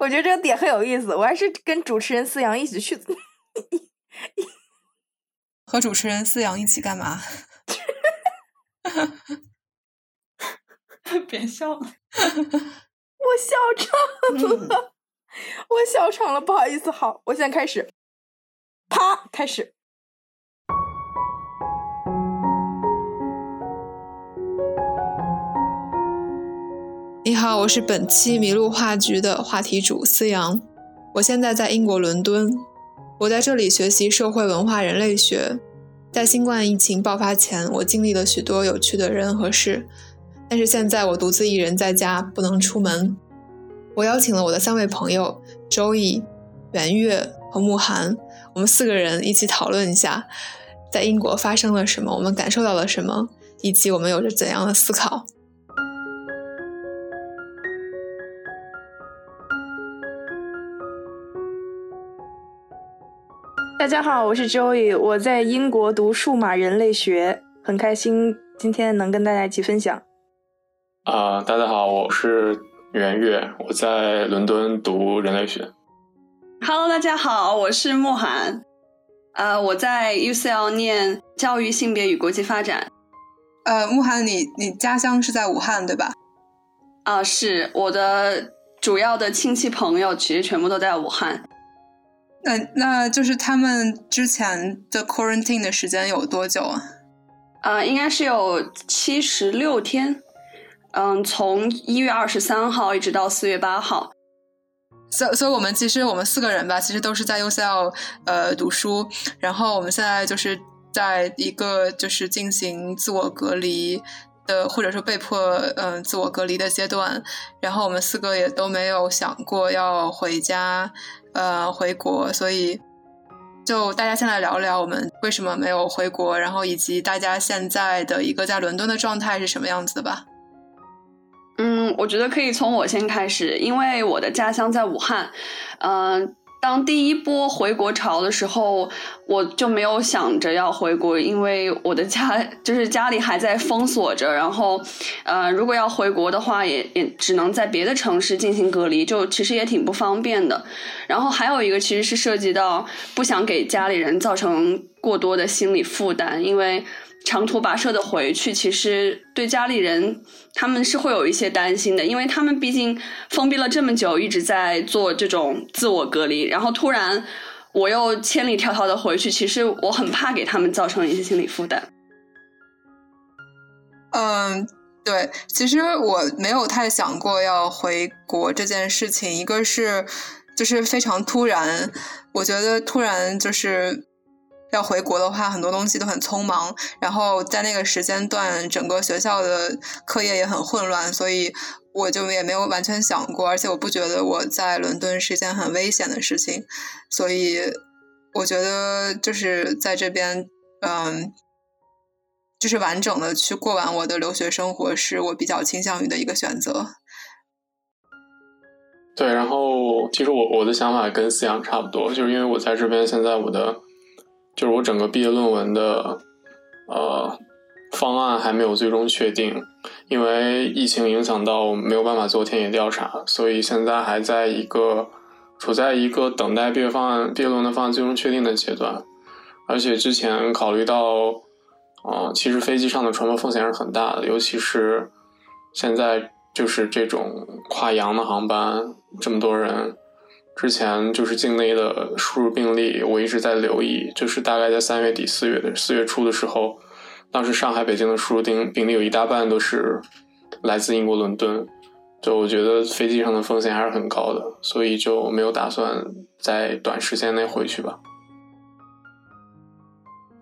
我觉得这个点很有意思，我还是跟主持人思阳一起去。和主持人思阳一起干嘛？别笑了，我笑场了，我笑场了，不好意思。好，我现在开始，啪，开始。你好，我是本期麋鹿话剧的话题主思阳，我现在在英国伦敦，我在这里学习社会文化人类学。在新冠疫情爆发前，我经历了许多有趣的人和事，但是现在我独自一人在家，不能出门。我邀请了我的三位朋友周易、圆月和慕寒，我们四个人一起讨论一下，在英国发生了什么，我们感受到了什么，以及我们有着怎样的思考。大家好，我是 Joey，我在英国读数码人类学，很开心今天能跟大家一起分享。啊，大家好，我是袁月，我在伦敦读人类学。Hello，大家好，我是慕寒，呃，我在 UCL 念教育、性别与国际发展。呃，慕寒，你你家乡是在武汉对吧？啊，是我的主要的亲戚朋友其实全部都在武汉。那那就是他们之前的 quarantine 的时间有多久啊？呃，应该是有七十六天，嗯，从一月二十三号一直到四月八号。所所以，我们其实我们四个人吧，其实都是在 UCL 呃读书，然后我们现在就是在一个就是进行自我隔离的，或者说被迫嗯自我隔离的阶段，然后我们四个也都没有想过要回家。呃，回国，所以就大家先来聊聊我们为什么没有回国，然后以及大家现在的一个在伦敦的状态是什么样子的吧。嗯，我觉得可以从我先开始，因为我的家乡在武汉，嗯。当第一波回国潮的时候，我就没有想着要回国，因为我的家就是家里还在封锁着。然后，呃，如果要回国的话，也也只能在别的城市进行隔离，就其实也挺不方便的。然后还有一个其实是涉及到不想给家里人造成过多的心理负担，因为。长途跋涉的回去，其实对家里人他们是会有一些担心的，因为他们毕竟封闭了这么久，一直在做这种自我隔离，然后突然我又千里迢迢的回去，其实我很怕给他们造成一些心理负担。嗯，对，其实我没有太想过要回国这件事情，一个是就是非常突然，我觉得突然就是。要回国的话，很多东西都很匆忙，然后在那个时间段，整个学校的课业也很混乱，所以我就也没有完全想过，而且我不觉得我在伦敦是一件很危险的事情，所以我觉得就是在这边，嗯，就是完整的去过完我的留学生活，是我比较倾向于的一个选择。对，然后其实我我的想法跟思阳差不多，就是因为我在这边，现在我的。就是我整个毕业论文的呃方案还没有最终确定，因为疫情影响到没有办法做田野调查，所以现在还在一个处在一个等待毕业方案、毕业论文的方案最终确定的阶段。而且之前考虑到，啊，其实飞机上的传播风险是很大的，尤其是现在就是这种跨洋的航班，这么多人。之前就是境内的输入病例，我一直在留意。就是大概在三月底、四月的四月初的时候，当时上海、北京的输入病病例有一大半都是来自英国伦敦。就我觉得飞机上的风险还是很高的，所以就没有打算在短时间内回去吧。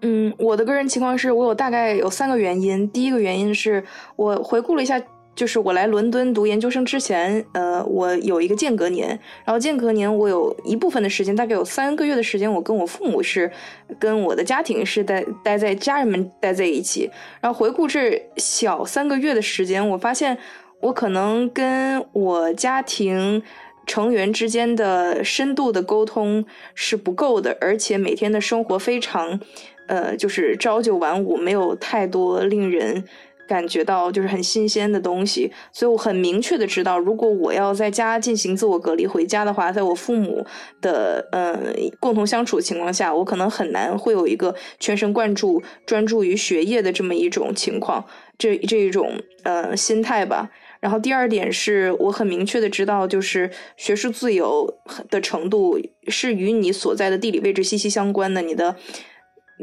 嗯，我的个人情况是我有大概有三个原因。第一个原因是我回顾了一下。就是我来伦敦读研究生之前，呃，我有一个间隔年，然后间隔年我有一部分的时间，大概有三个月的时间，我跟我父母是跟我的家庭是待待在家人们待在一起。然后回顾这小三个月的时间，我发现我可能跟我家庭成员之间的深度的沟通是不够的，而且每天的生活非常，呃，就是朝九晚五，没有太多令人。感觉到就是很新鲜的东西，所以我很明确的知道，如果我要在家进行自我隔离回家的话，在我父母的嗯共同相处情况下，我可能很难会有一个全神贯注、专注于学业的这么一种情况，这这一种呃心态吧。然后第二点是我很明确的知道，就是学术自由的程度是与你所在的地理位置息息相关的，你的。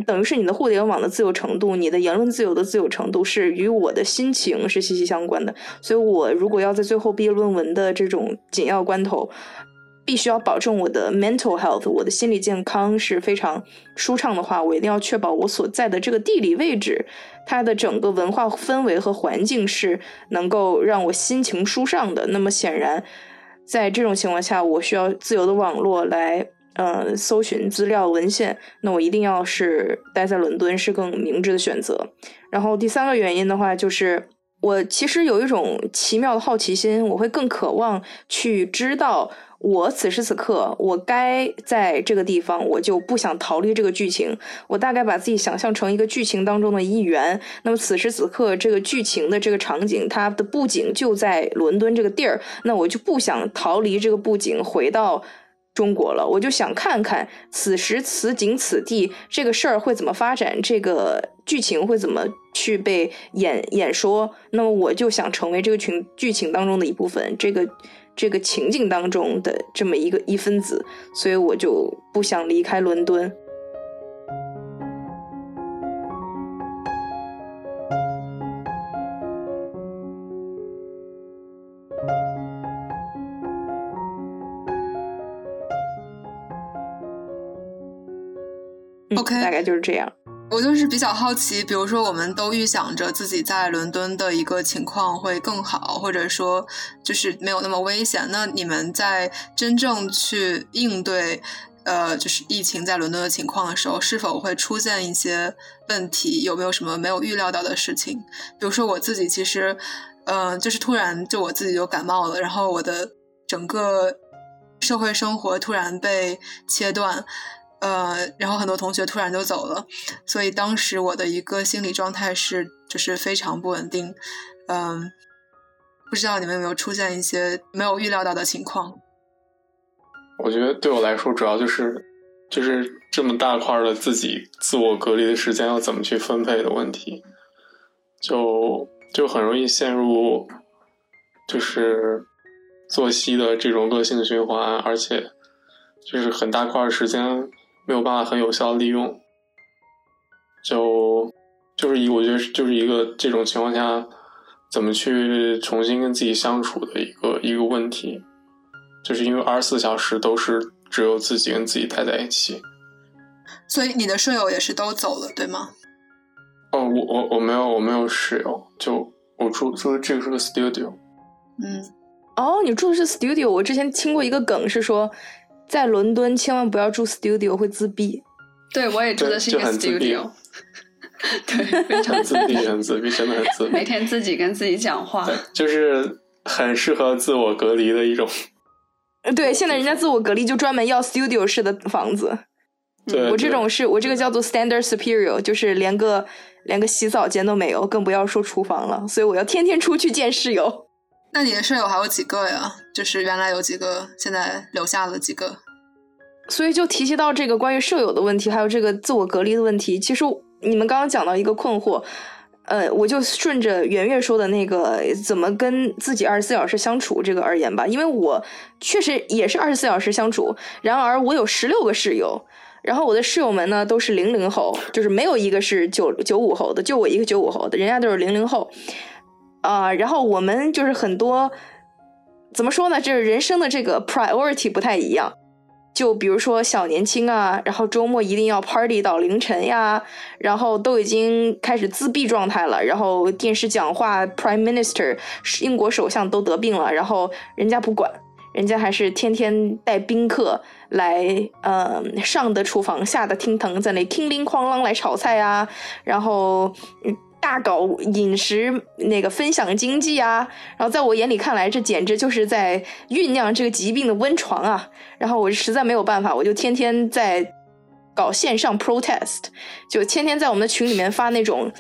等于是你的互联网的自由程度，你的言论自由的自由程度是与我的心情是息息相关的。所以，我如果要在最后毕业论文的这种紧要关头，必须要保证我的 mental health，我的心理健康是非常舒畅的话，我一定要确保我所在的这个地理位置，它的整个文化氛围和环境是能够让我心情舒畅的。那么，显然，在这种情况下，我需要自由的网络来。呃，搜寻资料文献，那我一定要是待在伦敦是更明智的选择。然后第三个原因的话，就是我其实有一种奇妙的好奇心，我会更渴望去知道，我此时此刻我该在这个地方，我就不想逃离这个剧情。我大概把自己想象成一个剧情当中的一员。那么此时此刻这个剧情的这个场景，它的布景就在伦敦这个地儿，那我就不想逃离这个布景，回到。中国了，我就想看看此时此景此地这个事儿会怎么发展，这个剧情会怎么去被演演说。那么我就想成为这个群剧情当中的一部分，这个这个情境当中的这么一个一分子，所以我就不想离开伦敦。OK，大概就是这样。我就是比较好奇，比如说，我们都预想着自己在伦敦的一个情况会更好，或者说就是没有那么危险。那你们在真正去应对呃，就是疫情在伦敦的情况的时候，是否会出现一些问题？有没有什么没有预料到的事情？比如说我自己，其实嗯，就是突然就我自己就感冒了，然后我的整个社会生活突然被切断。呃，然后很多同学突然就走了，所以当时我的一个心理状态是就是非常不稳定。嗯，不知道你们有没有出现一些没有预料到的情况？我觉得对我来说，主要就是就是这么大块的自己自我隔离的时间要怎么去分配的问题，就就很容易陷入就是作息的这种恶性循环，而且就是很大块时间。没有办法很有效利用，就就是一，我觉得就是一个这种情况下，怎么去重新跟自己相处的一个一个问题，就是因为二十四小时都是只有自己跟自己待在一起，所以你的舍友也是都走了，对吗？哦，我我我没有我没有室友，就我住住这个是个 studio，嗯，哦，你住的是 studio，我之前听过一个梗是说。在伦敦千万不要住 studio，会自闭。对，我也住的是一个 studio。对，非常自闭，很自闭，真的很自闭。每天自己跟自己讲话，就是很适合自我隔离的一种。对，现在人家自我隔离就专门要 studio 式的房子。对，我这种是我这个叫做 standard superior，就是连个连个洗澡间都没有，更不要说厨房了。所以我要天天出去见室友。那你的舍友还有几个呀？就是原来有几个，现在留下了几个。所以就提及到这个关于舍友的问题，还有这个自我隔离的问题。其实你们刚刚讲到一个困惑，呃，我就顺着圆月说的那个怎么跟自己二十四小时相处这个而言吧。因为我确实也是二十四小时相处，然而我有十六个室友，然后我的室友们呢都是零零后，就是没有一个是九九五后的，就我一个九五后的，人家都是零零后。啊，然后我们就是很多，怎么说呢？就是人生的这个 priority 不太一样。就比如说小年轻啊，然后周末一定要 party 到凌晨呀，然后都已经开始自闭状态了。然后电视讲话，Prime Minister 英国首相都得病了，然后人家不管，人家还是天天带宾客来，呃，上的厨房，下的厅堂，在那叮铃哐啷来炒菜啊，然后嗯。大搞饮食那个分享经济啊，然后在我眼里看来，这简直就是在酝酿这个疾病的温床啊！然后我实在没有办法，我就天天在搞线上 protest，就天天在我们的群里面发那种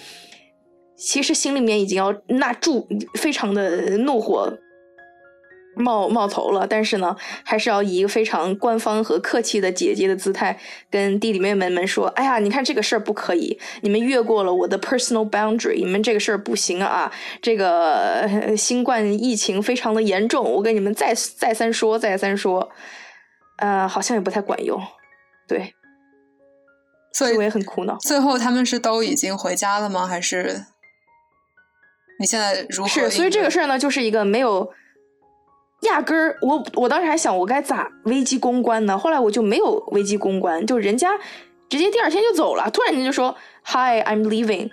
其实心里面已经要那住，非常的怒火冒冒头了。但是呢，还是要以一个非常官方和客气的姐姐的姿态，跟弟弟妹妹们说：“哎呀，你看这个事儿不可以，你们越过了我的 personal boundary，你们这个事儿不行啊！这个新冠疫情非常的严重，我跟你们再再三说，再三说，呃，好像也不太管用。对，所以我也很苦恼。最后他们是都已经回家了吗？还是？你现在如何？是，所以这个事儿呢，就是一个没有压根儿。我我当时还想，我该咋危机公关呢？后来我就没有危机公关，就人家直接第二天就走了，突然间就说 “Hi, I'm leaving”。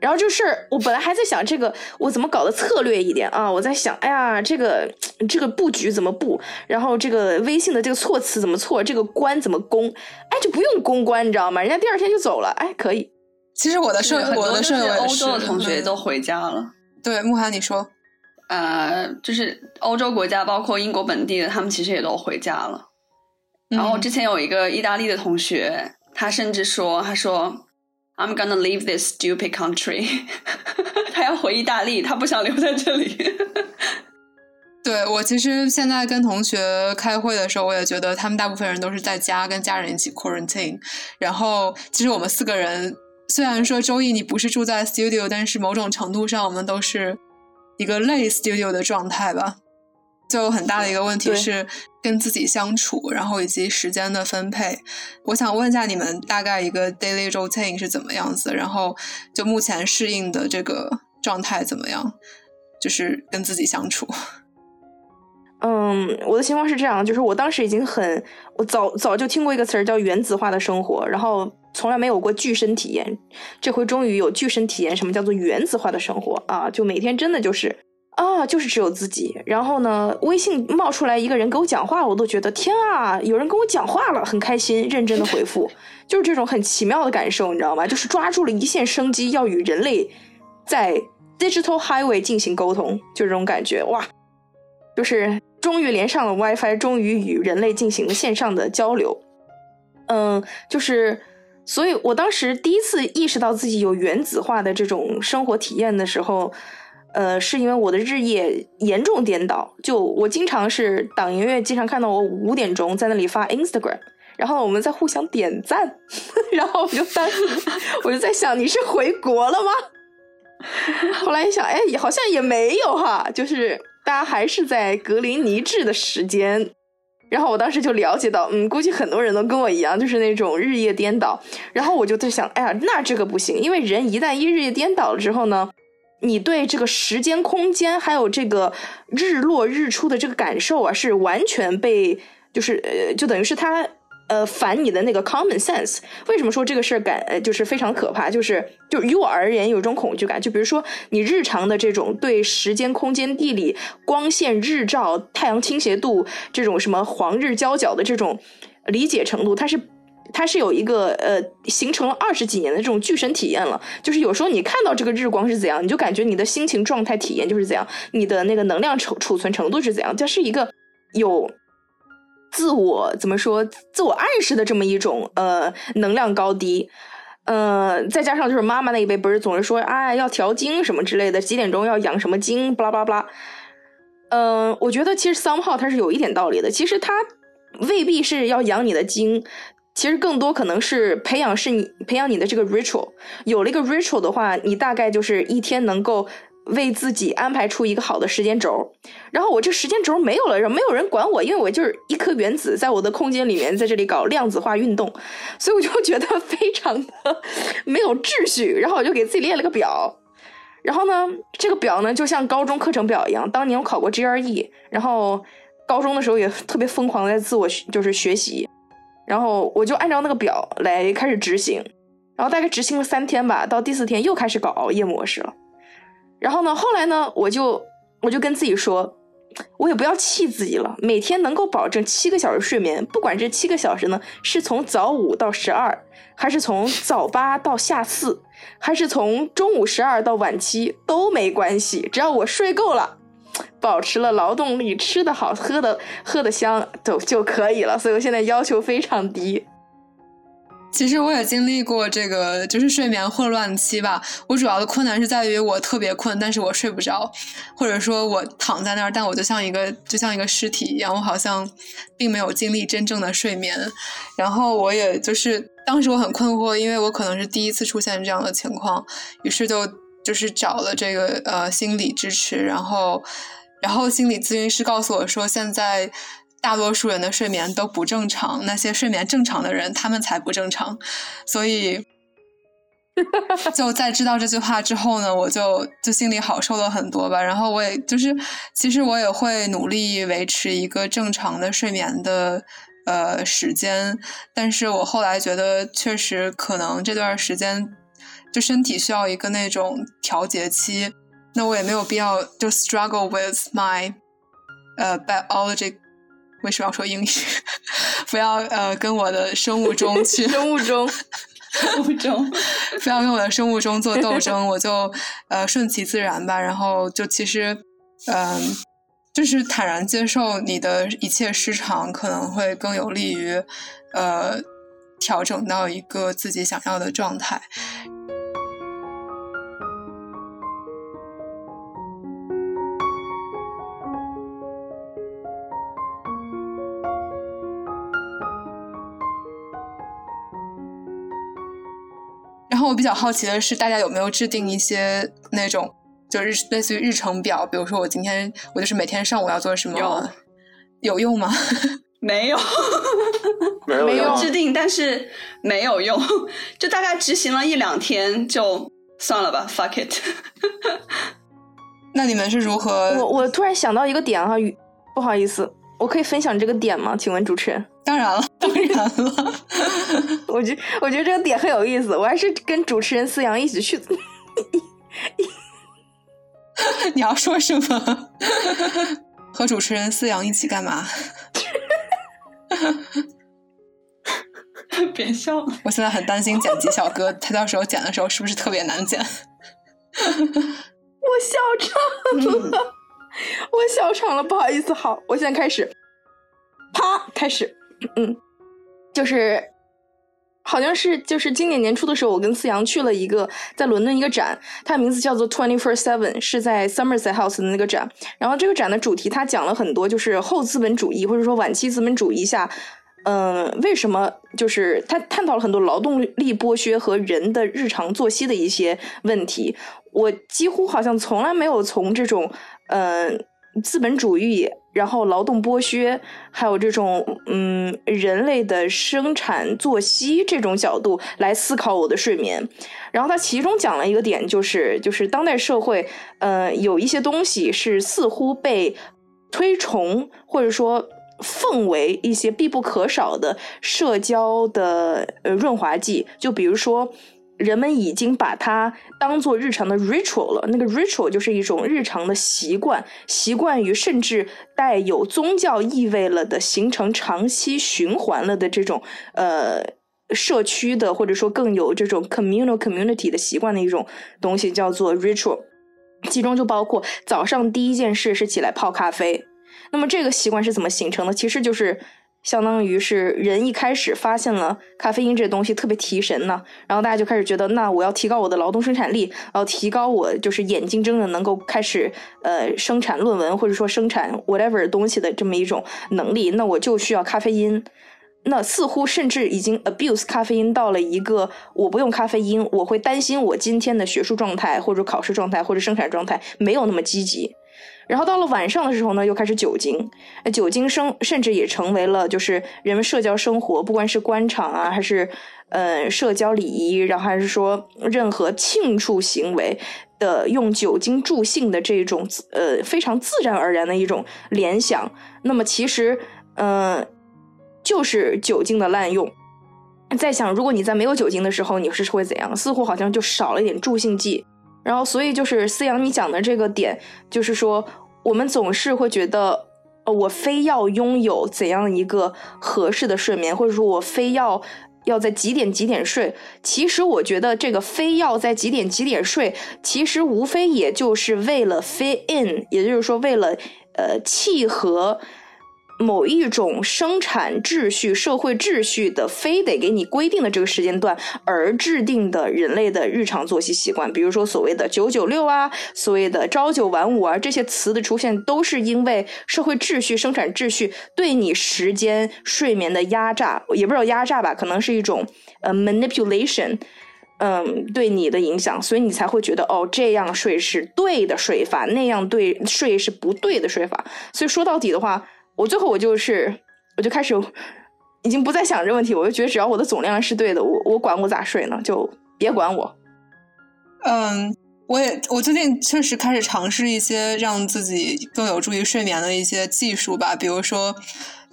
然后这事儿，我本来还在想这个我怎么搞的策略一点啊？我在想，哎呀，这个这个布局怎么布？然后这个微信的这个措辞怎么措？这个关怎么攻？哎，就不用公关，你知道吗？人家第二天就走了，哎，可以。其实我的舍我的舍友欧洲的同学都回家了。对，慕寒，你说，呃，就是欧洲国家，包括英国本地的，他们其实也都回家了。然后之前有一个意大利的同学，他甚至说，他说，I'm gonna leave this stupid country，他要回意大利，他不想留在这里。对我其实现在跟同学开会的时候，我也觉得他们大部分人都是在家跟家人一起 quarantine。然后其实我们四个人。虽然说周易你不是住在 studio，但是某种程度上我们都是一个类 studio 的状态吧。就很大的一个问题是跟自己相处，然后以及时间的分配。我想问一下你们大概一个 daily routine 是怎么样子？然后就目前适应的这个状态怎么样？就是跟自己相处。嗯，我的情况是这样，就是我当时已经很，我早早就听过一个词儿叫原子化的生活，然后从来没有过具身体验，这回终于有具身体验，什么叫做原子化的生活啊？就每天真的就是啊，就是只有自己。然后呢，微信冒出来一个人给我讲话，我都觉得天啊，有人跟我讲话了，很开心，认真的回复，就是这种很奇妙的感受，你知道吗？就是抓住了一线生机，要与人类在 digital highway 进行沟通，就这种感觉，哇，就是。终于连上了 WiFi，终于与人类进行了线上的交流。嗯，就是，所以我当时第一次意识到自己有原子化的这种生活体验的时候，呃，是因为我的日夜严重颠倒。就我经常是党音乐，经常看到我五点钟在那里发 Instagram，然后我们在互相点赞，然后我就当时 我就在想，你是回国了吗？后来一想，哎，好像也没有哈，就是。大家还是在格林尼治的时间，然后我当时就了解到，嗯，估计很多人都跟我一样，就是那种日夜颠倒。然后我就在想，哎呀，那这个不行，因为人一旦一日夜颠倒了之后呢，你对这个时间、空间还有这个日落日出的这个感受啊，是完全被，就是呃，就等于是他。呃，反你的那个 common sense，为什么说这个事儿感呃就是非常可怕？就是就于我而言有一种恐惧感。就比如说你日常的这种对时间、空间、地理、光线、日照、太阳倾斜度这种什么黄日交角的这种理解程度，它是它是有一个呃形成了二十几年的这种巨身体验了。就是有时候你看到这个日光是怎样，你就感觉你的心情状态体验就是怎样，你的那个能量储储存程度是怎样，这是一个有。自我怎么说？自我暗示的这么一种呃能量高低，呃，再加上就是妈妈那一辈不是总是说啊要调经什么之类的，几点钟要养什么经，巴拉巴拉。嗯，我觉得其实 somehow 它是有一点道理的。其实它未必是要养你的经，其实更多可能是培养是你培养你的这个 ritual。有了一个 ritual 的话，你大概就是一天能够。为自己安排出一个好的时间轴，然后我这时间轴没有了，没有人管我，因为我就是一颗原子，在我的空间里面，在这里搞量子化运动，所以我就觉得非常的没有秩序。然后我就给自己列了个表，然后呢，这个表呢就像高中课程表一样。当年我考过 GRE，然后高中的时候也特别疯狂的在自我就是学习，然后我就按照那个表来开始执行，然后大概执行了三天吧，到第四天又开始搞熬夜模式了。然后呢？后来呢？我就我就跟自己说，我也不要气自己了。每天能够保证七个小时睡眠，不管这七个小时呢是从早五到十二，还是从早八到下四，还是从中午十二到晚七都没关系。只要我睡够了，保持了劳动力，吃得好，喝的喝的香，就就可以了。所以我现在要求非常低。其实我也经历过这个，就是睡眠混乱期吧。我主要的困难是在于我特别困，但是我睡不着，或者说我躺在那儿，但我就像一个就像一个尸体一样，我好像并没有经历真正的睡眠。然后我也就是当时我很困惑，因为我可能是第一次出现这样的情况，于是就就是找了这个呃心理支持，然后然后心理咨询师告诉我说现在。大多数人的睡眠都不正常，那些睡眠正常的人，他们才不正常。所以，就在知道这句话之后呢，我就就心里好受了很多吧。然后我也就是，其实我也会努力维持一个正常的睡眠的呃时间。但是我后来觉得，确实可能这段时间就身体需要一个那种调节期。那我也没有必要就 struggle with my 呃 biology。为什么要说英语？不要呃，跟我的生物钟 去生物钟，生物钟，不要跟我的生物钟做斗争，我就呃顺其自然吧。然后就其实嗯，就是坦然接受你的一切失常，可能会更有利于呃调整到一个自己想要的状态。然后我比较好奇的是，大家有没有制定一些那种就是类似于日程表？比如说，我今天我就是每天上午要做什么？有有用吗？没有，没有没有制定，但是没有用，就大概执行了一两天就算了吧，fuck it。那你们是如何？我我突然想到一个点啊，不好意思，我可以分享这个点吗？请问主持人？当然了，当然了。我觉我觉得这个点很有意思，我还是跟主持人思阳一起去。你要说什么？和主持人思阳一起干嘛？别笑了，我现在很担心剪辑小哥，他到时候剪的时候是不是特别难剪？我笑场了，我笑场了，不好意思。好，我现在开始，啪，开始。嗯，就是好像是就是今年年初的时候，我跟思阳去了一个在伦敦一个展，它的名字叫做 Twenty Four Seven，是在 Somerset House 的那个展。然后这个展的主题，它讲了很多，就是后资本主义或者说晚期资本主义下，嗯，为什么就是他探讨了很多劳动力剥削和人的日常作息的一些问题。我几乎好像从来没有从这种嗯资本主义。然后劳动剥削，还有这种嗯人类的生产作息这种角度来思考我的睡眠。然后他其中讲了一个点，就是就是当代社会，呃，有一些东西是似乎被推崇或者说奉为一些必不可少的社交的呃润滑剂，就比如说。人们已经把它当做日常的 ritual 了，那个 ritual 就是一种日常的习惯，习惯于甚至带有宗教意味了的，形成长期循环了的这种呃社区的或者说更有这种 communal community 的习惯的一种东西，叫做 ritual，其中就包括早上第一件事是起来泡咖啡。那么这个习惯是怎么形成的？其实就是。相当于是人一开始发现了咖啡因这东西特别提神呢，然后大家就开始觉得，那我要提高我的劳动生产力，要提高我就是眼睛睁着能够开始呃生产论文或者说生产 whatever 东西的这么一种能力，那我就需要咖啡因。那似乎甚至已经 abuse 咖啡因到了一个我不用咖啡因，我会担心我今天的学术状态或者考试状态或者生产状态没有那么积极。然后到了晚上的时候呢，又开始酒精，酒精生甚至也成为了就是人们社交生活，不管是官场啊，还是呃社交礼仪，然后还是说任何庆祝行为的用酒精助兴的这种呃非常自然而然的一种联想。那么其实嗯，就是酒精的滥用。在想，如果你在没有酒精的时候，你是会怎样？似乎好像就少了一点助兴剂。然后，所以就是思阳你讲的这个点，就是说，我们总是会觉得，呃，我非要拥有怎样一个合适的睡眠，或者说我非要要在几点几点睡。其实我觉得这个非要在几点几点睡，其实无非也就是为了 fit in，也就是说为了呃契合某一种生产秩序、社会秩序的，非得给你规定的这个时间段而制定的人类的日常作息习惯，比如说所谓的“九九六”啊，所谓的“朝九晚五”啊，这些词的出现，都是因为社会秩序、生产秩序对你时间、睡眠的压榨，也不知道压榨吧，可能是一种呃 manipulation。嗯，对你的影响，所以你才会觉得哦，这样睡是对的睡法，那样对睡是不对的睡法。所以说到底的话，我最后我就是，我就开始已经不再想这问题，我就觉得只要我的总量是对的，我我管我咋睡呢？就别管我。嗯，我也我最近确实开始尝试一些让自己更有助于睡眠的一些技术吧，比如说，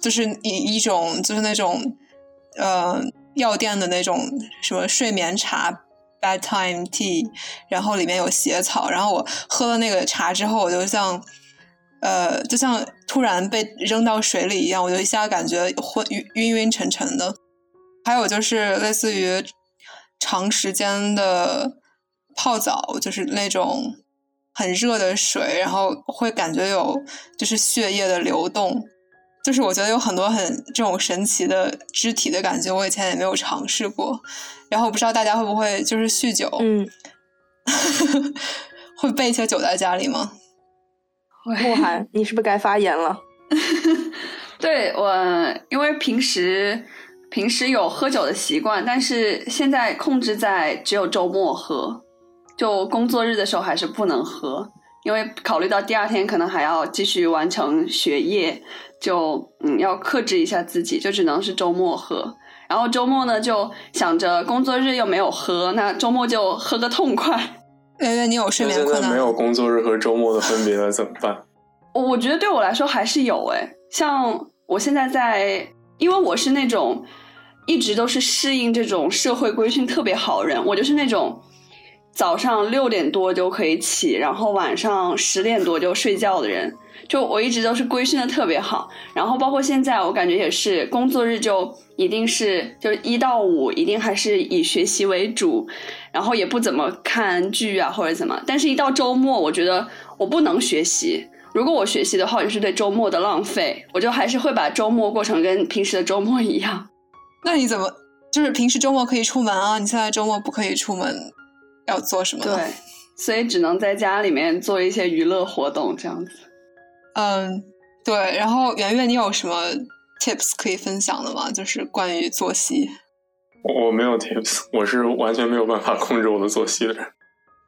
就是一一种就是那种，呃。药店的那种什么睡眠茶，bedtime tea，然后里面有血草，然后我喝了那个茶之后，我就像，呃，就像突然被扔到水里一样，我就一下感觉昏晕晕晕沉沉的。还有就是类似于长时间的泡澡，就是那种很热的水，然后会感觉有就是血液的流动。就是我觉得有很多很这种神奇的肢体的感觉，我以前也没有尝试过。然后不知道大家会不会就是酗酒，嗯，会备一些酒在家里吗？慕寒，你是不是该发言了？对我，因为平时平时有喝酒的习惯，但是现在控制在只有周末喝，就工作日的时候还是不能喝，因为考虑到第二天可能还要继续完成学业。就嗯，要克制一下自己，就只能是周末喝。然后周末呢，就想着工作日又没有喝，那周末就喝个痛快。圆圆，你有睡眠困难？没有工作日和周末的分别了，怎么办？我我觉得对我来说还是有哎，像我现在在，因为我是那种一直都是适应这种社会规训特别好人，我就是那种早上六点多就可以起，然后晚上十点多就睡觉的人。就我一直都是规训的特别好，然后包括现在，我感觉也是工作日就一定是就一到五一定还是以学习为主，然后也不怎么看剧啊或者怎么，但是一到周末，我觉得我不能学习，如果我学习的话，就是对周末的浪费，我就还是会把周末过成跟平时的周末一样。那你怎么就是平时周末可以出门啊？你现在周末不可以出门，要做什么？对，所以只能在家里面做一些娱乐活动这样子。嗯，对。然后圆圆，你有什么 tips 可以分享的吗？就是关于作息。我没有 tips，我是完全没有办法控制我的作息的人。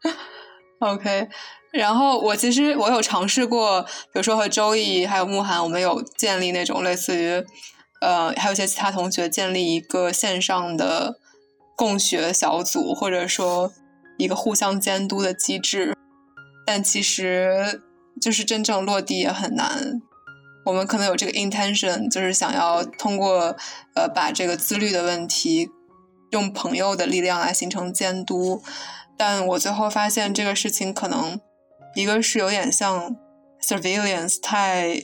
OK，然后我其实我有尝试过，比如说和周易还有慕寒，我们有建立那种类似于呃，还有一些其他同学建立一个线上的共学小组，或者说一个互相监督的机制，但其实。就是真正落地也很难。我们可能有这个 intention，就是想要通过呃把这个自律的问题用朋友的力量来形成监督，但我最后发现这个事情可能一个是有点像 surveillance，太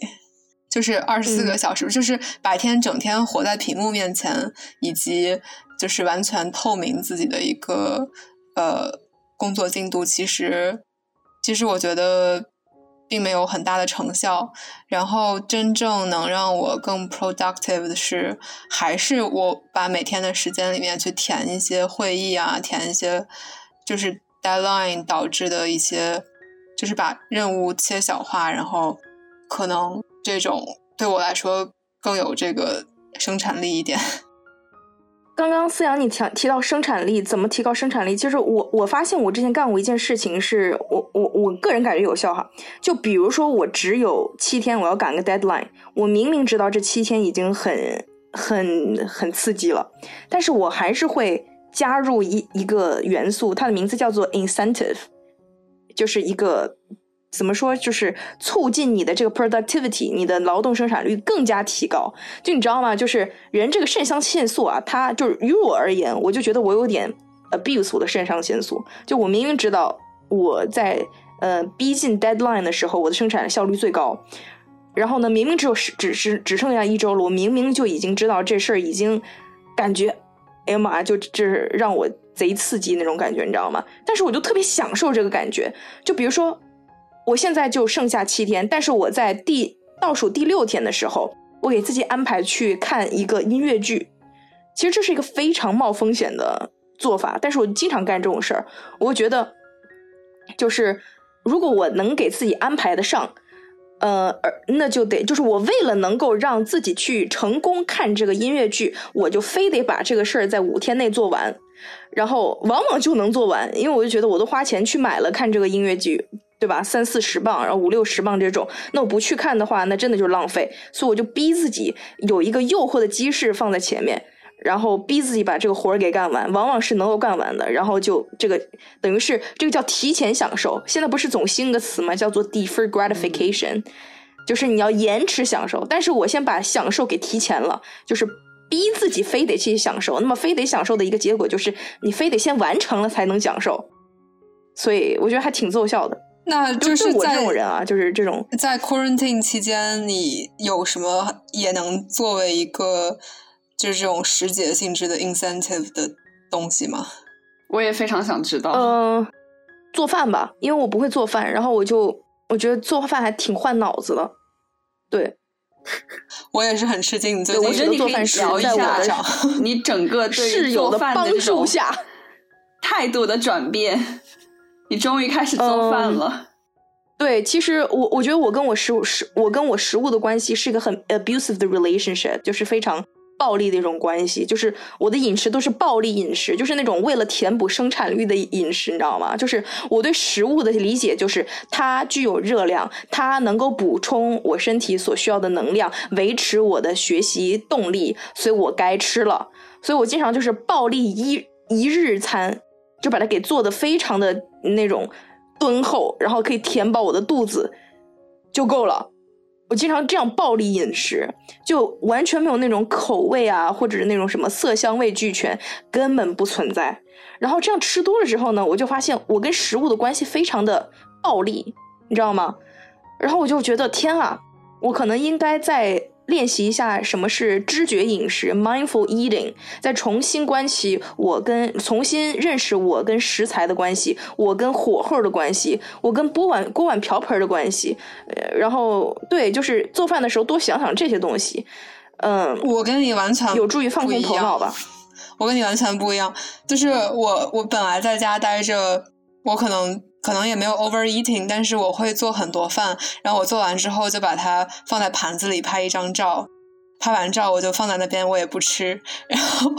就是二十四个小时，就是白天整天活在屏幕面前，以及就是完全透明自己的一个呃工作进度。其实，其实我觉得。并没有很大的成效，然后真正能让我更 productive 的是，还是我把每天的时间里面去填一些会议啊，填一些就是 deadline 导致的一些，就是把任务切小化，然后可能这种对我来说更有这个生产力一点。刚刚思阳，你提提到生产力，怎么提高生产力？就是我我发现我之前干过一件事情，是我我我个人感觉有效哈。就比如说我只有七天，我要赶个 deadline，我明明知道这七天已经很很很刺激了，但是我还是会加入一一个元素，它的名字叫做 incentive，就是一个。怎么说？就是促进你的这个 productivity，你的劳动生产率更加提高。就你知道吗？就是人这个肾上腺素啊，它就是于我而言，我就觉得我有点 abuse 我的肾上腺素。就我明明知道我在呃逼近 deadline 的时候，我的生产效率最高。然后呢，明明只有只是只剩下一周了，我明明就已经知道这事儿已经感觉，哎呀妈呀，就就是让我贼刺激那种感觉，你知道吗？但是我就特别享受这个感觉。就比如说。我现在就剩下七天，但是我在第倒数第六天的时候，我给自己安排去看一个音乐剧。其实这是一个非常冒风险的做法，但是我经常干这种事儿。我觉得，就是如果我能给自己安排的上，呃，那就得就是我为了能够让自己去成功看这个音乐剧，我就非得把这个事儿在五天内做完，然后往往就能做完，因为我就觉得我都花钱去买了看这个音乐剧。对吧？三四十磅，然后五六十磅这种，那我不去看的话，那真的就是浪费。所以我就逼自己有一个诱惑的机制放在前面，然后逼自己把这个活儿给干完，往往是能够干完的。然后就这个等于是这个叫提前享受。现在不是总兴个词嘛？叫做 deferred gratification，就是你要延迟享受。但是我先把享受给提前了，就是逼自己非得去享受。那么非得享受的一个结果就是你非得先完成了才能享受。所以我觉得还挺奏效的。那就是我这种人啊，就是这种在 quarantine 期间，你有什么也能作为一个就是这种时节性质的 incentive 的东西吗？我也非常想知道。嗯，做饭吧，因为我不会做饭，然后我就我觉得做饭还挺换脑子的。对，我也是很吃惊。你最近我觉得做饭是聊一下你整个室友的帮助下态度的转变。你终于开始做饭了，对，其实我我觉得我跟我食物食我跟我食物的关系是一个很 abusive 的 relationship，就是非常暴力的一种关系，就是我的饮食都是暴力饮食，就是那种为了填补生产率的饮食，你知道吗？就是我对食物的理解就是它具有热量，它能够补充我身体所需要的能量，维持我的学习动力，所以我该吃了，所以我经常就是暴力一一日餐。就把它给做的非常的那种敦厚，然后可以填饱我的肚子就够了。我经常这样暴力饮食，就完全没有那种口味啊，或者是那种什么色香味俱全，根本不存在。然后这样吃多了之后呢，我就发现我跟食物的关系非常的暴力，你知道吗？然后我就觉得天啊，我可能应该在。练习一下什么是知觉饮食 （mindful eating），再重新关系我跟重新认识我跟食材的关系，我跟火候的关系，我跟锅碗锅碗瓢盆的关系。呃，然后对，就是做饭的时候多想想这些东西。嗯，我跟你完全有助于放空头脑吧。我跟你完全不一样，就是我我本来在家待着，我可能。可能也没有 overeating，但是我会做很多饭，然后我做完之后就把它放在盘子里拍一张照，拍完照我就放在那边，我也不吃，然后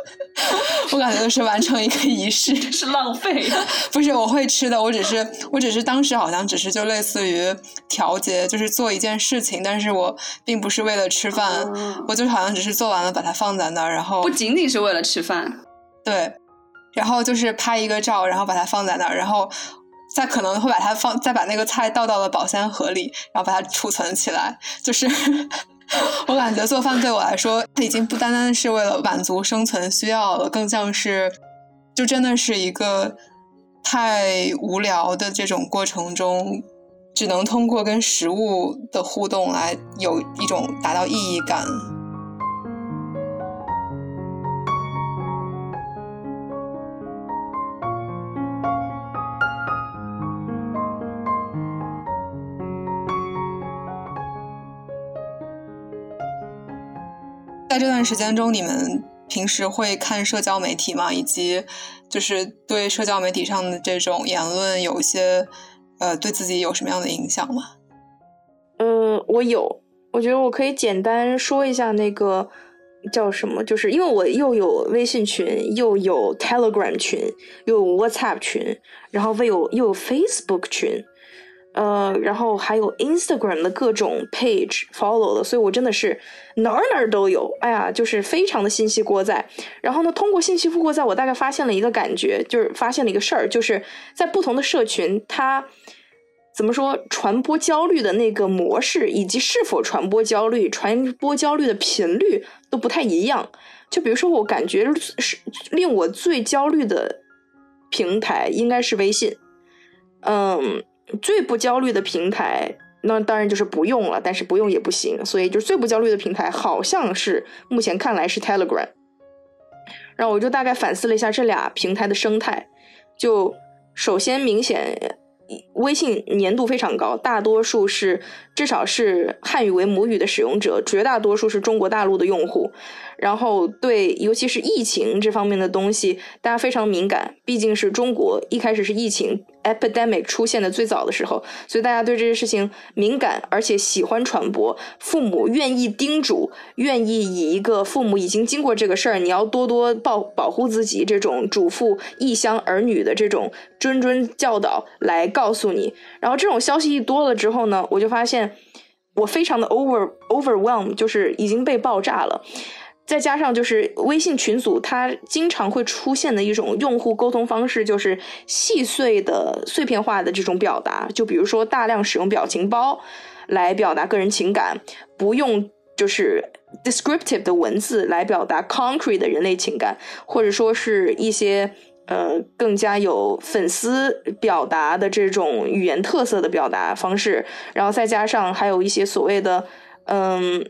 我感觉是完成一个仪式，是浪费。不是，我会吃的，我只是我只是当时好像只是就类似于调节，就是做一件事情，但是我并不是为了吃饭，我就好像只是做完了把它放在那儿，然后不仅仅是为了吃饭，对。然后就是拍一个照，然后把它放在那儿，然后再可能会把它放，再把那个菜倒到了保鲜盒里，然后把它储存起来。就是 我感觉做饭对我来说，它已经不单单是为了满足生存需要了，更像是就真的是一个太无聊的这种过程中，只能通过跟食物的互动来有一种达到意义感。在这段时间中，你们平时会看社交媒体吗？以及就是对社交媒体上的这种言论，有一些呃，对自己有什么样的影响吗？嗯，我有，我觉得我可以简单说一下那个叫什么，就是因为我又有微信群，又有 Telegram 群，又有 WhatsApp 群，然后又有又有 Facebook 群。呃，然后还有 Instagram 的各种 page follow 的，所以我真的是哪儿哪儿都有。哎呀，就是非常的信息过载。然后呢，通过信息过载，我大概发现了一个感觉，就是发现了一个事儿，就是在不同的社群，它怎么说传播焦虑的那个模式，以及是否传播焦虑、传播焦虑的频率都不太一样。就比如说，我感觉是令我最焦虑的平台应该是微信。嗯。最不焦虑的平台，那当然就是不用了，但是不用也不行，所以就最不焦虑的平台好像是目前看来是 Telegram。然后我就大概反思了一下这俩平台的生态，就首先明显微信粘度非常高，大多数是至少是汉语为母语的使用者，绝大多数是中国大陆的用户。然后对，尤其是疫情这方面的东西，大家非常敏感。毕竟是中国一开始是疫情 epidemic 出现的最早的时候，所以大家对这些事情敏感，而且喜欢传播。父母愿意叮嘱，愿意以一个父母已经经过这个事儿，你要多多保保护自己这种嘱咐异乡儿女的这种谆谆教导来告诉你。然后这种消息一多了之后呢，我就发现我非常的 over overwhelm，就是已经被爆炸了。再加上就是微信群组，它经常会出现的一种用户沟通方式，就是细碎的碎片化的这种表达。就比如说大量使用表情包来表达个人情感，不用就是 descriptive 的文字来表达 concrete 的人类情感，或者说是一些呃更加有粉丝表达的这种语言特色的表达方式。然后再加上还有一些所谓的嗯。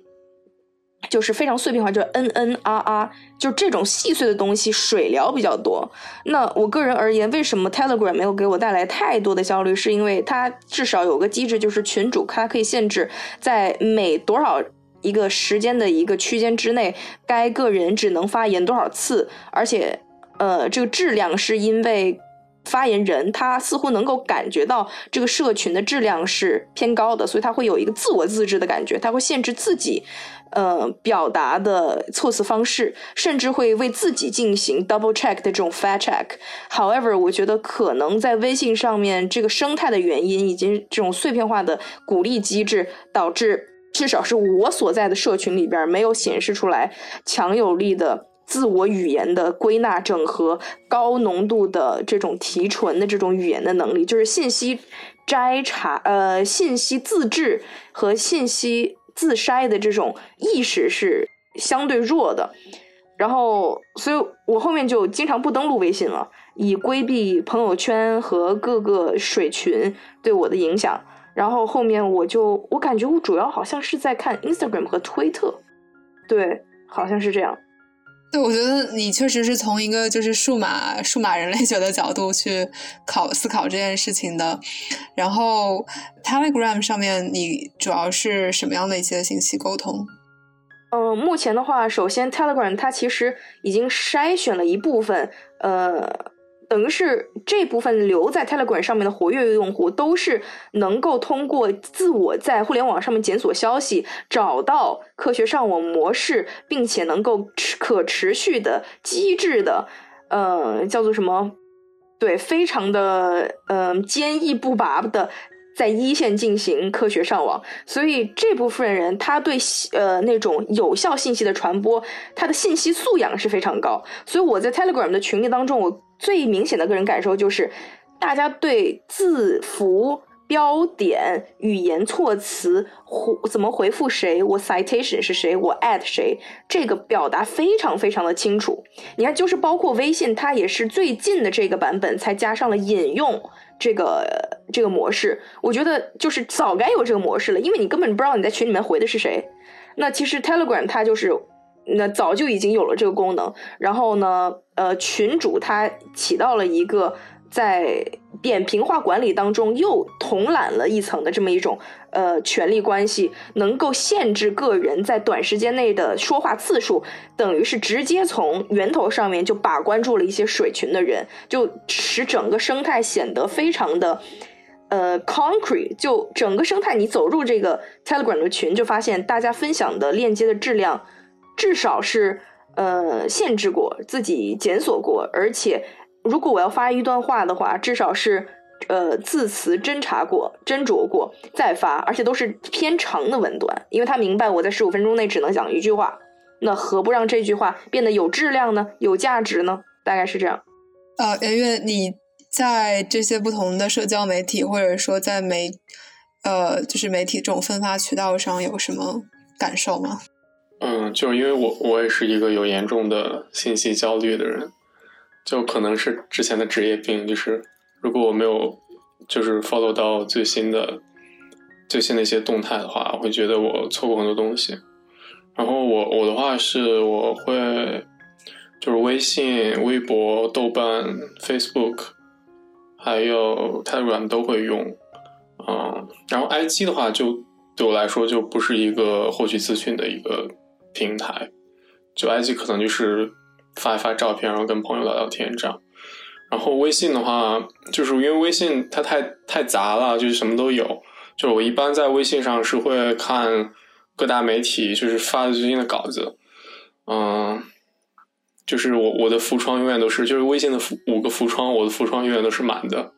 就是非常碎片化，就嗯嗯啊啊，就这种细碎的东西，水疗比较多。那我个人而言，为什么 Telegram 没有给我带来太多的焦虑？是因为它至少有个机制，就是群主他可以限制在每多少一个时间的一个区间之内，该个人只能发言多少次，而且呃，这个质量是因为发言人他似乎能够感觉到这个社群的质量是偏高的，所以他会有一个自我自制的感觉，他会限制自己。呃，表达的措辞方式，甚至会为自己进行 double check 的这种 fact check。However，我觉得可能在微信上面这个生态的原因，以及这种碎片化的鼓励机制，导致至少是我所在的社群里边没有显示出来强有力的自我语言的归纳整合、高浓度的这种提纯的这种语言的能力，就是信息摘查、呃，信息自制和信息。自筛的这种意识是相对弱的，然后，所以我后面就经常不登录微信了，以规避朋友圈和各个水群对我的影响。然后后面我就，我感觉我主要好像是在看 Instagram 和推特，对，好像是这样。对，我觉得你确实是从一个就是数码数码人类学的角度去考思考这件事情的。然后 Telegram 上面你主要是什么样的一些信息沟通？呃，目前的话，首先 Telegram 它其实已经筛选了一部分，呃。等于是这部分留在 Telegram 上面的活跃用户，都是能够通过自我在互联网上面检索消息，找到科学上网模式，并且能够持可持续的机制的，呃，叫做什么？对，非常的嗯坚毅不拔的。在一线进行科学上网，所以这部分人他对呃那种有效信息的传播，他的信息素养是非常高。所以我在 Telegram 的群里当中，我最明显的个人感受就是，大家对字符、标点、语言措辞、回怎么回复谁，我 citation 是谁，我 at 谁，这个表达非常非常的清楚。你看，就是包括微信，它也是最近的这个版本才加上了引用。这个这个模式，我觉得就是早该有这个模式了，因为你根本不知道你在群里面回的是谁。那其实 Telegram 它就是，那早就已经有了这个功能。然后呢，呃，群主他起到了一个。在扁平化管理当中，又统揽了一层的这么一种呃权力关系，能够限制个人在短时间内的说话次数，等于是直接从源头上面就把关住了一些水群的人，就使整个生态显得非常的呃 concrete。就整个生态，你走入这个 Telegram 的群，就发现大家分享的链接的质量，至少是呃限制过，自己检索过，而且。如果我要发一段话的话，至少是，呃，字词侦查过、斟酌过再发，而且都是偏长的文段，因为他明白我在十五分钟内只能讲一句话，那何不让这句话变得有质量呢？有价值呢？大概是这样。呃，圆圆，你在这些不同的社交媒体，或者说在媒，呃，就是媒体这种分发渠道上有什么感受吗？嗯，就因为我我也是一个有严重的信息焦虑的人。就可能是之前的职业病，就是如果我没有就是 follow 到最新的最新的一些动态的话，我会觉得我错过很多东西。然后我我的话是我会就是微信、微博、豆瓣、Facebook，还有 Telegram 都会用，嗯，然后 IG 的话，就对我来说就不是一个获取资讯的一个平台，就 IG 可能就是发一发照片，然后跟朋友聊聊天这样。然后微信的话，就是因为微信它太太杂了，就是什么都有。就是我一般在微信上是会看各大媒体就是发的最近的稿子，嗯，就是我我的浮窗永远都是就是微信的五个浮窗，我的浮窗永远都是满的。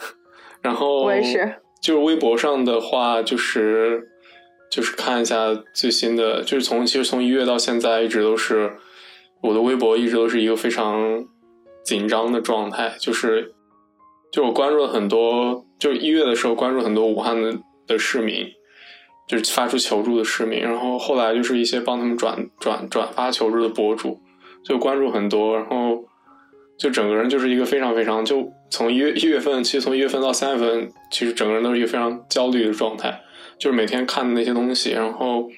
然后我也是，就是微博上的话，就是就是看一下最新的，就是从其实从一月到现在一直都是我的微博一直都是一个非常。紧张的状态，就是就我关注了很多，就是一月的时候关注很多武汉的的市民，就是发出求助的市民，然后后来就是一些帮他们转转转发求助的博主，就关注很多，然后就整个人就是一个非常非常，就从一月一月份，其实从一月份到三月份，其实整个人都是一个非常焦虑的状态，就是每天看的那些东西，然后。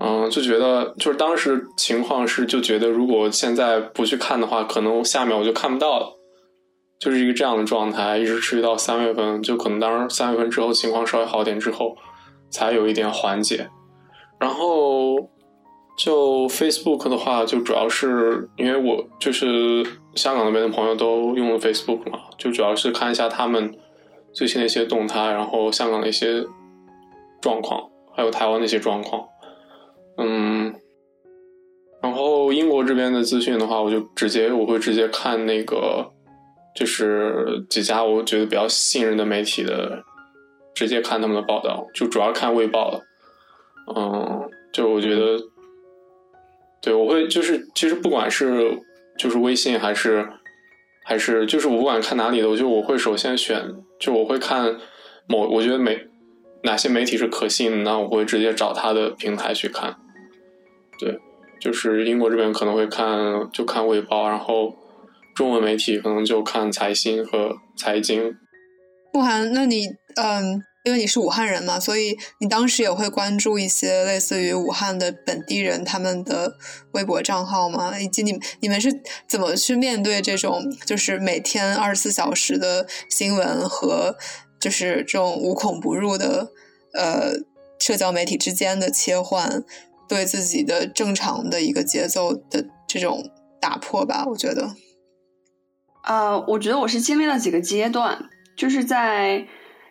嗯，就觉得就是当时情况是，就觉得如果现在不去看的话，可能下面我就看不到了，就是一个这样的状态，一直持续到三月份，就可能当时三月份之后情况稍微好点之后，才有一点缓解。然后就 Facebook 的话，就主要是因为我就是香港那边的朋友都用了 Facebook 嘛，就主要是看一下他们最新的一些动态，然后香港的一些状况，还有台湾那些状况。嗯，然后英国这边的资讯的话，我就直接我会直接看那个，就是几家我觉得比较信任的媒体的，直接看他们的报道，就主要看《卫报》了。嗯，就我觉得，对我会就是其实不管是就是微信还是还是就是我不管看哪里的，我就我会首先选，就我会看某我觉得每哪些媒体是可信的，那我会直接找他的平台去看。对，就是英国这边可能会看就看《卫报》，然后中文媒体可能就看财新和财经。慕寒，那你嗯，因为你是武汉人嘛，所以你当时也会关注一些类似于武汉的本地人他们的微博账号吗？以及你你们是怎么去面对这种就是每天二十四小时的新闻和就是这种无孔不入的呃社交媒体之间的切换？对自己的正常的一个节奏的这种打破吧，我觉得。啊，我觉得我是经历了几个阶段，就是在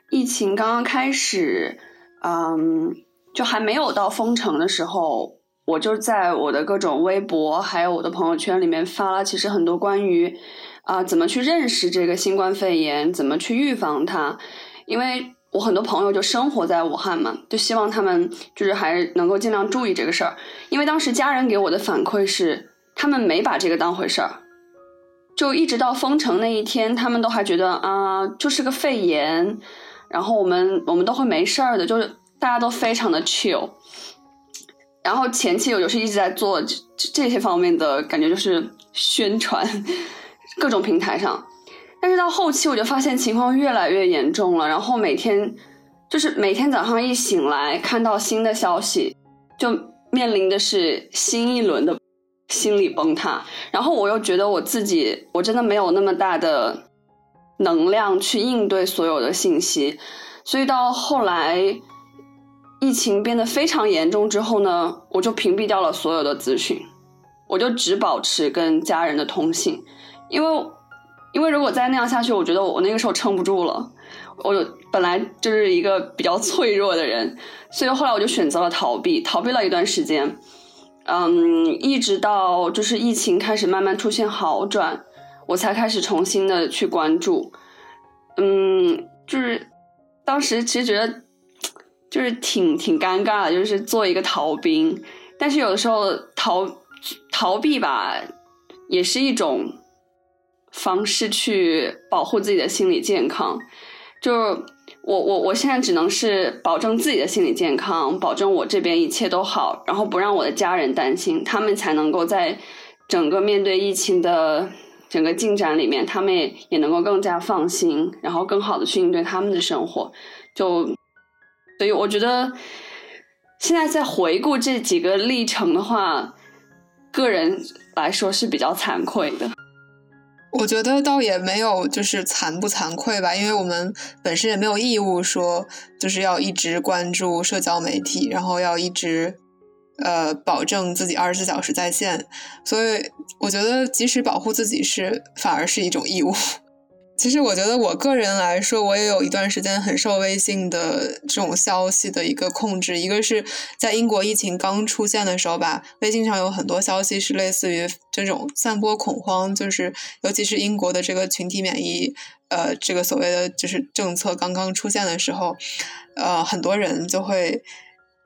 疫情刚刚开始，嗯，就还没有到封城的时候，我就在我的各种微博还有我的朋友圈里面发了，其实很多关于啊怎么去认识这个新冠肺炎，怎么去预防它，因为。我很多朋友就生活在武汉嘛，就希望他们就是还能够尽量注意这个事儿，因为当时家人给我的反馈是，他们没把这个当回事儿，就一直到封城那一天，他们都还觉得啊，就是个肺炎，然后我们我们都会没事儿的，就是大家都非常的 chill。然后前期我就是一直在做这这些方面的感觉，就是宣传各种平台上。但是到后期我就发现情况越来越严重了，然后每天就是每天早上一醒来看到新的消息，就面临的是新一轮的心理崩塌。然后我又觉得我自己我真的没有那么大的能量去应对所有的信息，所以到后来疫情变得非常严重之后呢，我就屏蔽掉了所有的资讯，我就只保持跟家人的通信，因为。因为如果再那样下去，我觉得我那个时候撑不住了。我本来就是一个比较脆弱的人，所以后来我就选择了逃避，逃避了一段时间。嗯，一直到就是疫情开始慢慢出现好转，我才开始重新的去关注。嗯，就是当时其实觉得就是挺挺尴尬的，就是做一个逃兵。但是有的时候逃逃避吧，也是一种。方式去保护自己的心理健康，就是我我我现在只能是保证自己的心理健康，保证我这边一切都好，然后不让我的家人担心，他们才能够在整个面对疫情的整个进展里面，他们也也能够更加放心，然后更好的去应对他们的生活。就所以我觉得现在在回顾这几个历程的话，个人来说是比较惭愧的。我觉得倒也没有，就是惭不惭愧吧，因为我们本身也没有义务说，就是要一直关注社交媒体，然后要一直，呃，保证自己二十四小时在线。所以我觉得，即使保护自己是，反而是一种义务。其实我觉得我个人来说，我也有一段时间很受微信的这种消息的一个控制。一个是在英国疫情刚出现的时候吧，微信上有很多消息是类似于这种散播恐慌，就是尤其是英国的这个群体免疫，呃，这个所谓的就是政策刚刚出现的时候，呃，很多人就会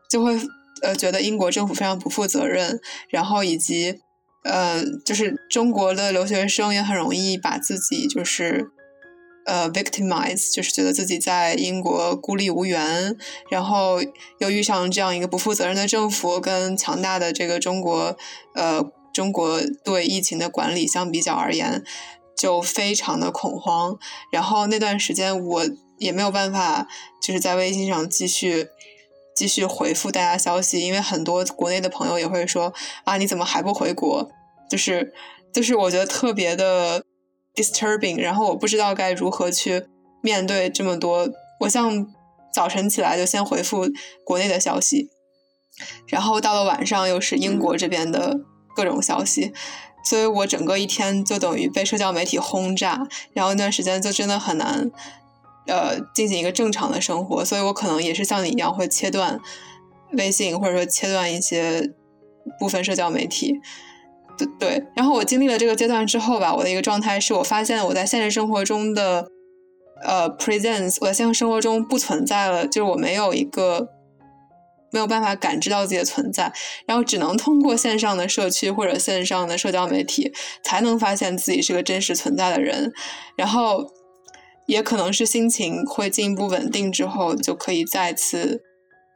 就会呃觉得英国政府非常不负责任，然后以及呃，就是中国的留学生也很容易把自己就是。呃，victimize 就是觉得自己在英国孤立无援，然后又遇上这样一个不负责任的政府跟强大的这个中国，呃，中国对疫情的管理相比较而言，就非常的恐慌。然后那段时间我也没有办法，就是在微信上继续继续回复大家消息，因为很多国内的朋友也会说啊，你怎么还不回国？就是就是我觉得特别的。disturbing，然后我不知道该如何去面对这么多。我像早晨起来就先回复国内的消息，然后到了晚上又是英国这边的各种消息，所以我整个一天就等于被社交媒体轰炸，然后那段时间就真的很难，呃，进行一个正常的生活。所以我可能也是像你一样会切断微信，或者说切断一些部分社交媒体。对对，然后我经历了这个阶段之后吧，我的一个状态是我发现我在现实生活中的呃 presence，我在现实生活中不存在了，就是我没有一个没有办法感知到自己的存在，然后只能通过线上的社区或者线上的社交媒体才能发现自己是个真实存在的人，然后也可能是心情会进一步稳定之后，就可以再次。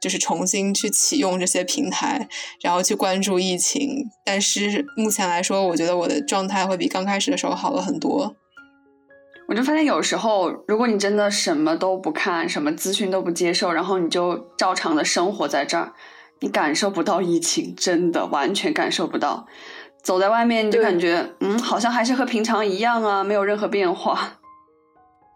就是重新去启用这些平台，然后去关注疫情。但是目前来说，我觉得我的状态会比刚开始的时候好了很多。我就发现有时候，如果你真的什么都不看，什么资讯都不接受，然后你就照常的生活在这儿，你感受不到疫情，真的完全感受不到。走在外面，你就感觉嗯，好像还是和平常一样啊，没有任何变化。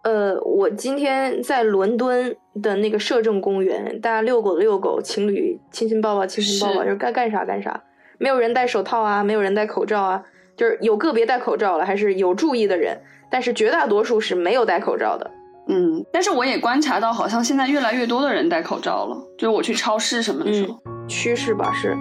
呃，我今天在伦敦的那个摄政公园，大家遛狗的遛狗，情侣亲亲抱抱，亲亲抱抱，就是该干啥干啥，没有人戴手套啊，没有人戴口罩啊，就是有个别戴口罩了，还是有注意的人，但是绝大多数是没有戴口罩的。嗯，但是我也观察到，好像现在越来越多的人戴口罩了，就是我去超市什么的时候，趋势吧是。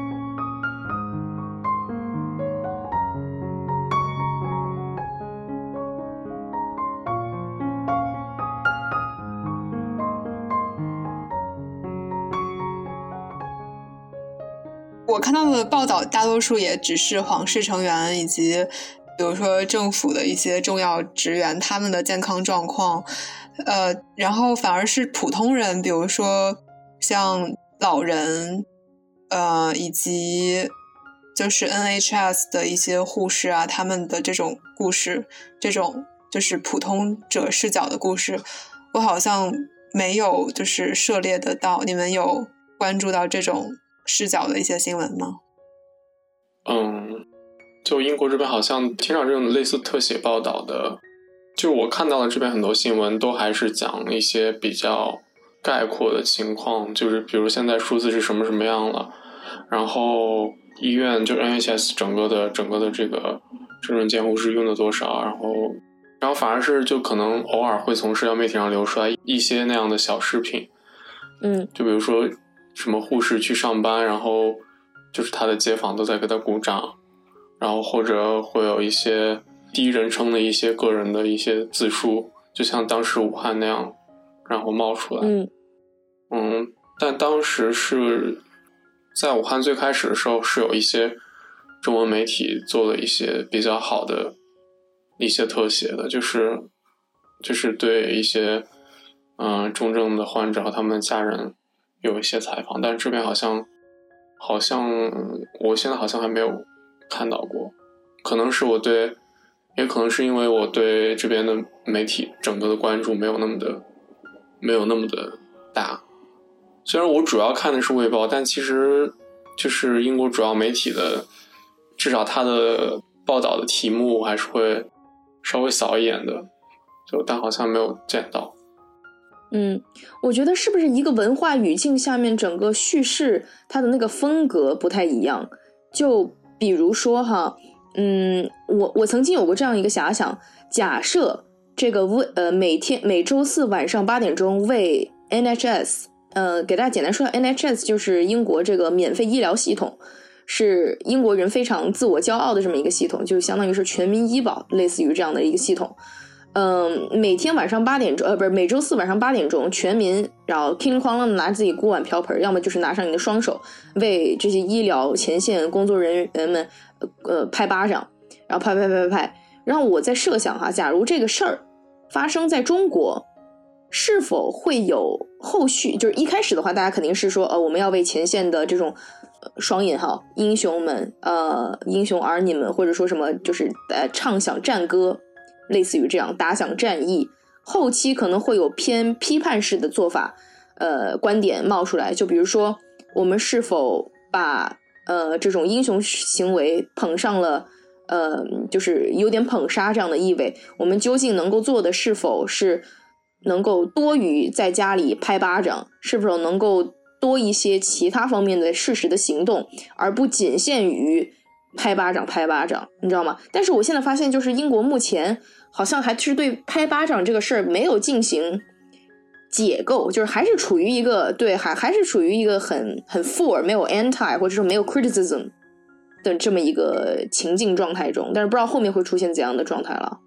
我看到的报道大多数也只是皇室成员以及，比如说政府的一些重要职员他们的健康状况，呃，然后反而是普通人，比如说像老人，呃，以及就是 NHS 的一些护士啊，他们的这种故事，这种就是普通者视角的故事，我好像没有就是涉猎得到。你们有关注到这种？视角的一些新闻吗？嗯，就英国这边好像挺少这种类似特写报道的。就我看到的这边很多新闻都还是讲一些比较概括的情况，就是比如现在数字是什么什么样了，然后医院就 NHS 整个的整个的这个这种监护室用了多少，然后然后反而是就可能偶尔会从社交媒体上流出来一些那样的小视频，嗯，就比如说。什么护士去上班，然后就是他的街坊都在给他鼓掌，然后或者会有一些第一人称的一些个人的一些自述，就像当时武汉那样，然后冒出来。嗯嗯，但当时是在武汉最开始的时候，是有一些中文媒体做了一些比较好的一些特写的，就是就是对一些嗯重症的患者和他们的家人。有一些采访，但是这边好像，好像我现在好像还没有看到过，可能是我对，也可能是因为我对这边的媒体整个的关注没有那么的，没有那么的大。虽然我主要看的是《卫报》，但其实就是英国主要媒体的，至少它的报道的题目还是会稍微扫一点的，就但好像没有见到。嗯，我觉得是不是一个文化语境下面整个叙事它的那个风格不太一样？就比如说哈，嗯，我我曾经有过这样一个遐想，假设这个为呃每天每周四晚上八点钟为 NHS，呃，给大家简单说下 NHS 就是英国这个免费医疗系统，是英国人非常自我骄傲的这么一个系统，就相当于是全民医保，类似于这样的一个系统。嗯，每天晚上八点钟，呃，不是每周四晚上八点钟，全民然后哐哐啷的拿自己锅碗瓢盆，要么就是拿上你的双手，为这些医疗前线工作人员们，呃，拍巴掌，然后拍拍拍拍拍。然后我在设想哈，假如这个事儿发生在中国，是否会有后续？就是一开始的话，大家肯定是说，呃，我们要为前线的这种双引号英雄们，呃，英雄儿女们，或者说什么，就是呃，唱响战歌。类似于这样打响战役，后期可能会有偏批判式的做法，呃，观点冒出来。就比如说，我们是否把呃这种英雄行为捧上了，呃，就是有点捧杀这样的意味？我们究竟能够做的是否是能够多于在家里拍巴掌？是否能够多一些其他方面的事实的行动，而不仅限于？拍巴掌，拍巴掌，你知道吗？但是我现在发现，就是英国目前好像还是对拍巴掌这个事儿没有进行解构，就是还是处于一个对，还还是处于一个很很 for 没有 anti 或者说没有 criticism 的这么一个情境状态中。但是不知道后面会出现怎样的状态了。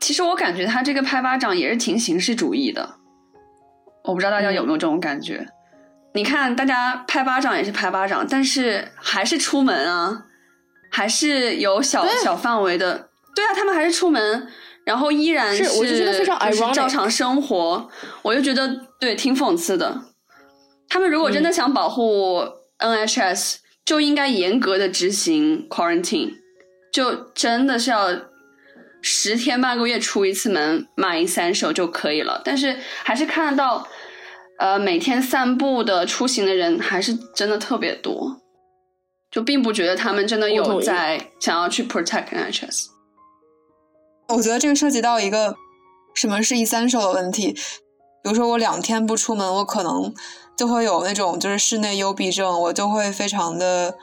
其实我感觉他这个拍巴掌也是挺形式主义的，我不知道大家有没有这种感觉。你看，大家拍巴掌也是拍巴掌，但是还是出门啊，还是有小小范围的。对啊，他们还是出门，然后依然是我就觉得非常照常生活。我就觉得对，挺讽刺的。他们如果真的想保护 NHS，就应该严格的执行 quarantine，就真的是要十天半个月出一次门，买一三手就可以了。但是还是看得到。呃，每天散步的出行的人还是真的特别多，就并不觉得他们真的有在想要去 protect NHS。我觉得这个涉及到一个什么是 essential 的问题，比如说我两天不出门，我可能就会有那种就是室内幽闭症，我就会非常的，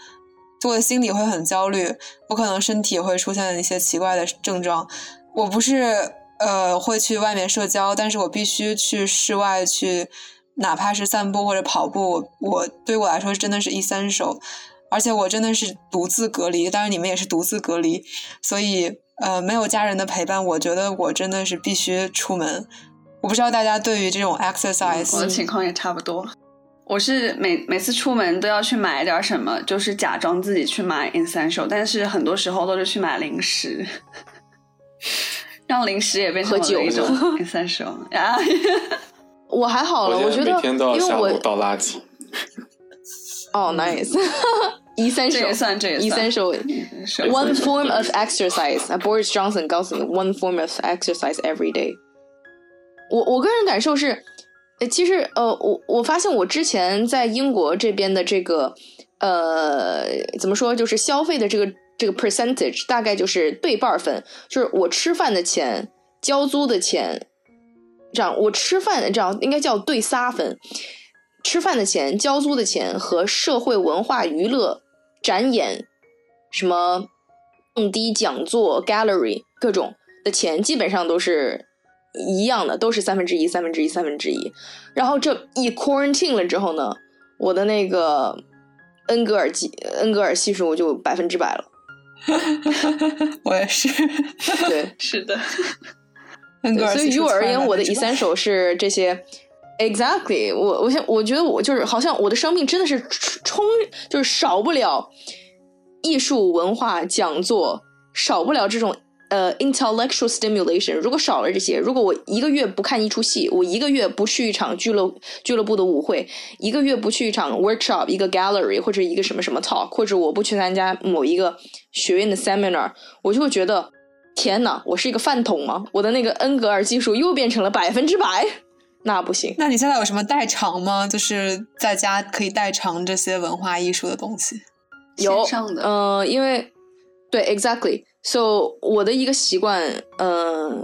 我的心里会很焦虑，我可能身体会出现一些奇怪的症状。我不是呃会去外面社交，但是我必须去室外去。哪怕是散步或者跑步，我对我来说真的是一三手，而且我真的是独自隔离，当然你们也是独自隔离，所以呃没有家人的陪伴，我觉得我真的是必须出门。我不知道大家对于这种 exercise，我的情况也差不多。我是每每次出门都要去买点什么，就是假装自己去买 essential，但是很多时候都是去买零食，让零食也变成了一种 essential 啊。我还好了，我觉得，因为我倒垃圾。哦，nice，一三手，一三手，one form of exercise。Boris Johnson 告诉你，one form of exercise every day。我我个人感受是，其实呃，我我发现我之前在英国这边的这个呃，怎么说，就是消费的这个这个 percentage 大概就是对半分，就是我吃饭的钱、交租的钱。这样，我吃饭的这样应该叫对仨分，吃饭的钱、交租的钱和社会文化娱乐展演，什么蹦迪讲座、gallery 各种的钱，基本上都是一样的，都是三分之一、三分之一、三分之一。然后这一 quarantine 了之后呢，我的那个恩格尔基恩格尔系数就百分之百了。我也是，对，是的。所以于我而言，我的 essential 是这些。Exactly，我我想，我觉得我就是好像我的生命真的是充，就是少不了艺术文化讲座，少不了这种呃 intellectual stimulation。如果少了这些，如果我一个月不看一出戏，我一个月不去一场俱乐俱乐部的舞会，一个月不去一场 workshop，一个 gallery 或者一个什么什么 talk，或者我不去参加某一个学院的 seminar，我就会觉得。天哪，我是一个饭桶吗？我的那个恩格尔技术又变成了百分之百，那不行。那你现在有什么代偿吗？就是在家可以代偿这些文化艺术的东西？有，嗯，因为对，exactly，So 我的一个习惯，呃，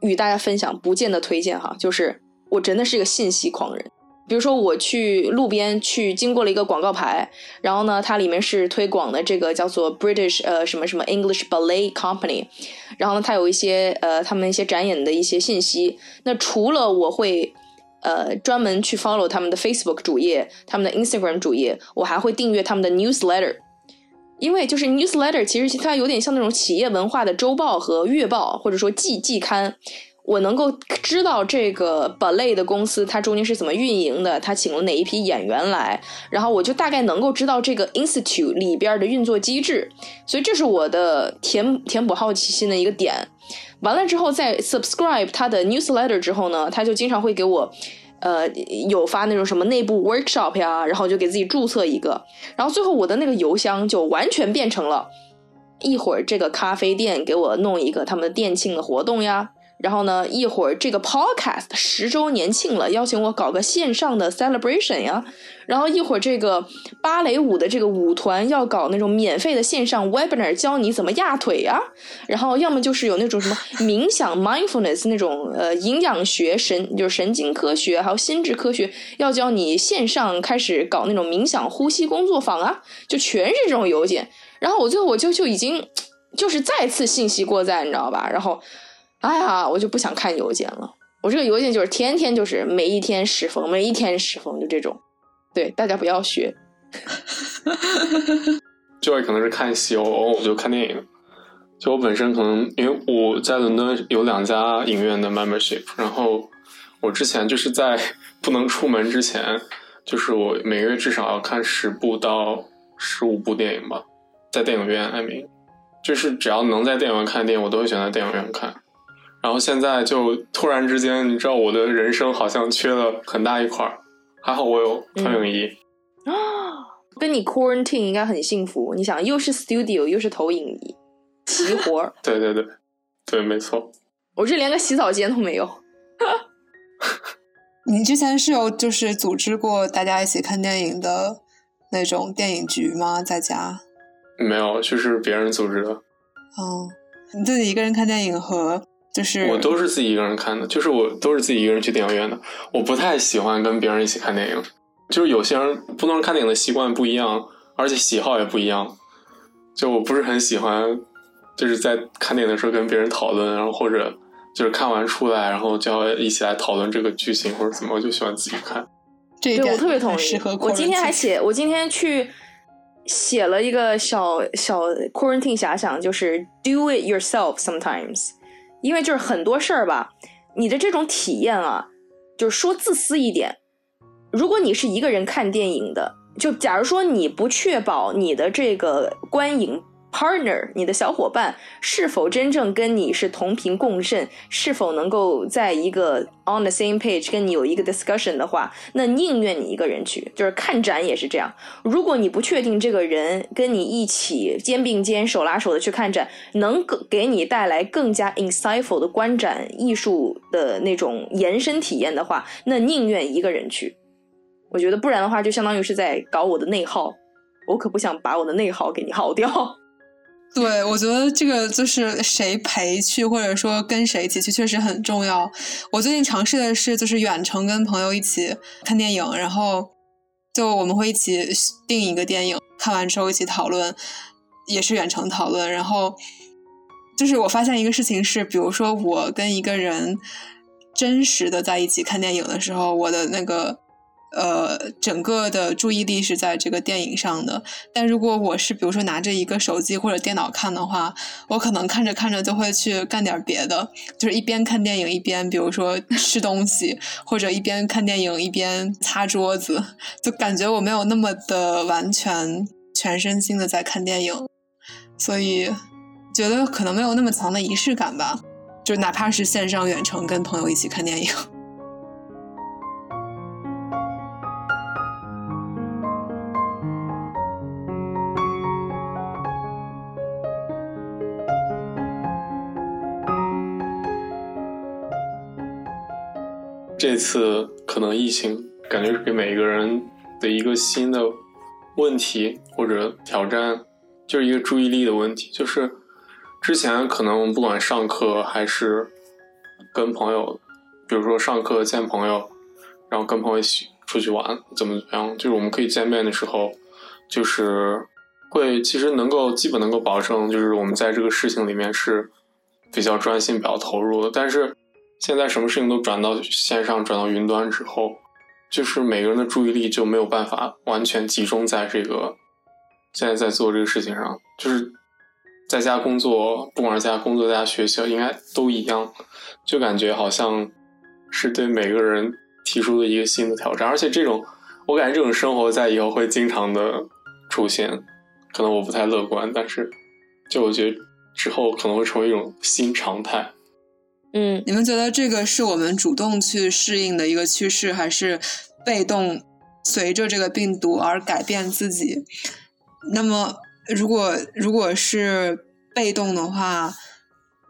与大家分享，不见得推荐哈，就是我真的是一个信息狂人。比如说我去路边去经过了一个广告牌，然后呢，它里面是推广的这个叫做 British 呃什么什么 English Ballet Company，然后呢，它有一些呃他们一些展演的一些信息。那除了我会呃专门去 follow 他们的 Facebook 主页、他们的 Instagram 主页，我还会订阅他们的 newsletter，因为就是 newsletter 其实它有点像那种企业文化的周报和月报，或者说季季刊。我能够知道这个 ballet 的公司它中间是怎么运营的，它请了哪一批演员来，然后我就大概能够知道这个 institute 里边的运作机制，所以这是我的填填补好奇心的一个点。完了之后，在 subscribe 他的 newsletter 之后呢，他就经常会给我，呃，有发那种什么内部 workshop 呀，然后就给自己注册一个，然后最后我的那个邮箱就完全变成了，一会儿这个咖啡店给我弄一个他们的店庆的活动呀。然后呢，一会儿这个 podcast 十周年庆了，邀请我搞个线上的 celebration 呀。然后一会儿这个芭蕾舞的这个舞团要搞那种免费的线上 webinar，教你怎么压腿呀。然后要么就是有那种什么 冥想 mindfulness 那种呃营养学神就是神经科学还有心智科学，要教你线上开始搞那种冥想呼吸工作坊啊，就全是这种邮件。然后我最后我就就已经就是再次信息过载，你知道吧？然后。哎呀，我就不想看邮件了。我这个邮件就是天天就是每一天十封，每一天十封，就这种。对，大家不要学。就可能是看戏，偶尔就看电影。就我本身可能因为我在伦敦有两家影院的 membership，然后我之前就是在不能出门之前，就是我每个月至少要看十部到十五部电影吧，在电影院。I mean，就是只要能在电影院看电影，我都会选择电影院看。然后现在就突然之间，你知道我的人生好像缺了很大一块儿，还好我有投影仪啊。跟你 quarantine 应该很幸福，你想又是 studio 又是投影仪，齐活儿。对对对，对，没错。我这连个洗澡间都没有。你之前是有就是组织过大家一起看电影的那种电影局吗？在家？没有，就是别人组织的。哦，你自己一个人看电影和。就是我都是自己一个人看的，就是我都是自己一个人去电影院的。我不太喜欢跟别人一起看电影，就是有些人不能看电影的习惯不一样，而且喜好也不一样。就我不是很喜欢，就是在看电影的时候跟别人讨论，然后或者就是看完出来，然后就要一起来讨论这个剧情或者怎么，我就喜欢自己看。对我特别同意。我今天还写，我今天去写了一个小小 quarantine 遐想，就是 do it yourself sometimes。因为就是很多事儿吧，你的这种体验啊，就是说自私一点，如果你是一个人看电影的，就假如说你不确保你的这个观影。partner，你的小伙伴是否真正跟你是同频共振，是否能够在一个 on the same page 跟你有一个 discussion 的话，那宁愿你一个人去。就是看展也是这样，如果你不确定这个人跟你一起肩并肩、手拉手的去看展，能给你带来更加 insightful 的观展艺术的那种延伸体验的话，那宁愿一个人去。我觉得不然的话，就相当于是在搞我的内耗，我可不想把我的内耗给你耗掉。对，我觉得这个就是谁陪去，或者说跟谁一起去，确实很重要。我最近尝试的是，就是远程跟朋友一起看电影，然后就我们会一起订一个电影，看完之后一起讨论，也是远程讨论。然后就是我发现一个事情是，比如说我跟一个人真实的在一起看电影的时候，我的那个。呃，整个的注意力是在这个电影上的。但如果我是比如说拿着一个手机或者电脑看的话，我可能看着看着就会去干点别的，就是一边看电影一边，比如说吃东西，或者一边看电影一边擦桌子，就感觉我没有那么的完全全身心的在看电影，所以觉得可能没有那么强的仪式感吧。就哪怕是线上远程跟朋友一起看电影。这次可能疫情，感觉是给每一个人的一个新的问题或者挑战，就是一个注意力的问题。就是之前可能不管上课还是跟朋友，比如说上课见朋友，然后跟朋友一起出去玩，怎么怎么样，就是我们可以见面的时候，就是会其实能够基本能够保证，就是我们在这个事情里面是比较专心、比较投入的。但是现在什么事情都转到线上、转到云端之后，就是每个人的注意力就没有办法完全集中在这个现在在做这个事情上，就是。在家工作，不管是在家工作，在家学习，应该都一样，就感觉好像是对每个人提出的一个新的挑战。而且这种，我感觉这种生活在以后会经常的出现。可能我不太乐观，但是就我觉得之后可能会成为一种新常态。嗯，你们觉得这个是我们主动去适应的一个趋势，还是被动随着这个病毒而改变自己？那么？如果如果是被动的话，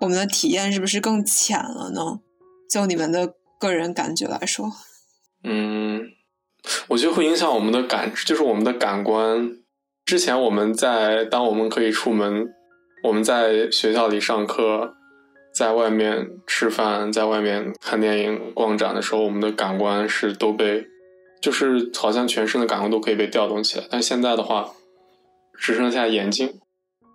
我们的体验是不是更浅了呢？就你们的个人感觉来说，嗯，我觉得会影响我们的感，就是我们的感官。之前我们在当我们可以出门，我们在学校里上课，在外面吃饭，在外面看电影、逛展的时候，我们的感官是都被，就是好像全身的感官都可以被调动起来。但现在的话。只剩下眼睛，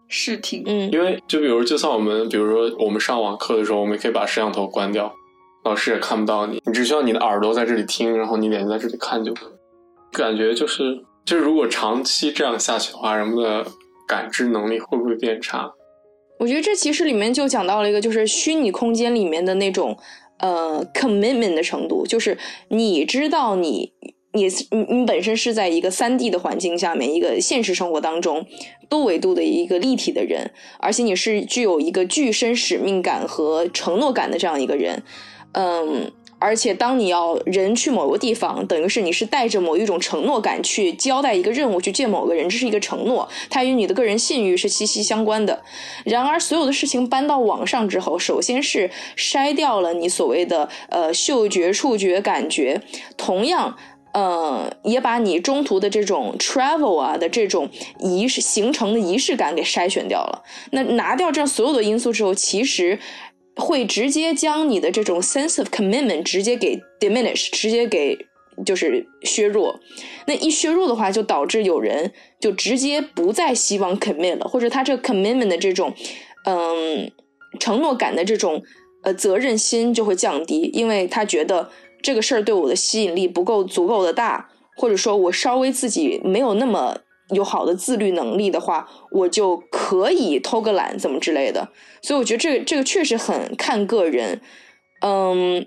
视听，嗯，因为就比如，就算我们，比如说我们上网课的时候，我们也可以把摄像头关掉，老师也看不到你，你只需要你的耳朵在这里听，然后你眼睛在这里看就可以。感觉就是，就是如果长期这样下去的话，人们的感知能力会不会变差？我觉得这其实里面就讲到了一个，就是虚拟空间里面的那种呃 commitment 的程度，就是你知道你。你你本身是在一个三 D 的环境下面，一个现实生活当中多维度的一个立体的人，而且你是具有一个具身使命感和承诺感的这样一个人，嗯，而且当你要人去某个地方，等于是你是带着某一种承诺感去交代一个任务，去见某个人，这是一个承诺，它与你的个人信誉是息息相关的。然而，所有的事情搬到网上之后，首先是筛掉了你所谓的呃嗅觉、触觉感觉，同样。呃，也把你中途的这种 travel 啊的这种仪式形成的仪式感给筛选掉了。那拿掉这样所有的因素之后，其实会直接将你的这种 sense of commitment 直接给 diminish，直接给就是削弱。那一削弱的话，就导致有人就直接不再希望 commit 了，或者他这个 commitment 的这种嗯承诺感的这种呃责任心就会降低，因为他觉得。这个事儿对我的吸引力不够足够的大，或者说我稍微自己没有那么有好的自律能力的话，我就可以偷个懒怎么之类的。所以我觉得这个这个确实很看个人，嗯，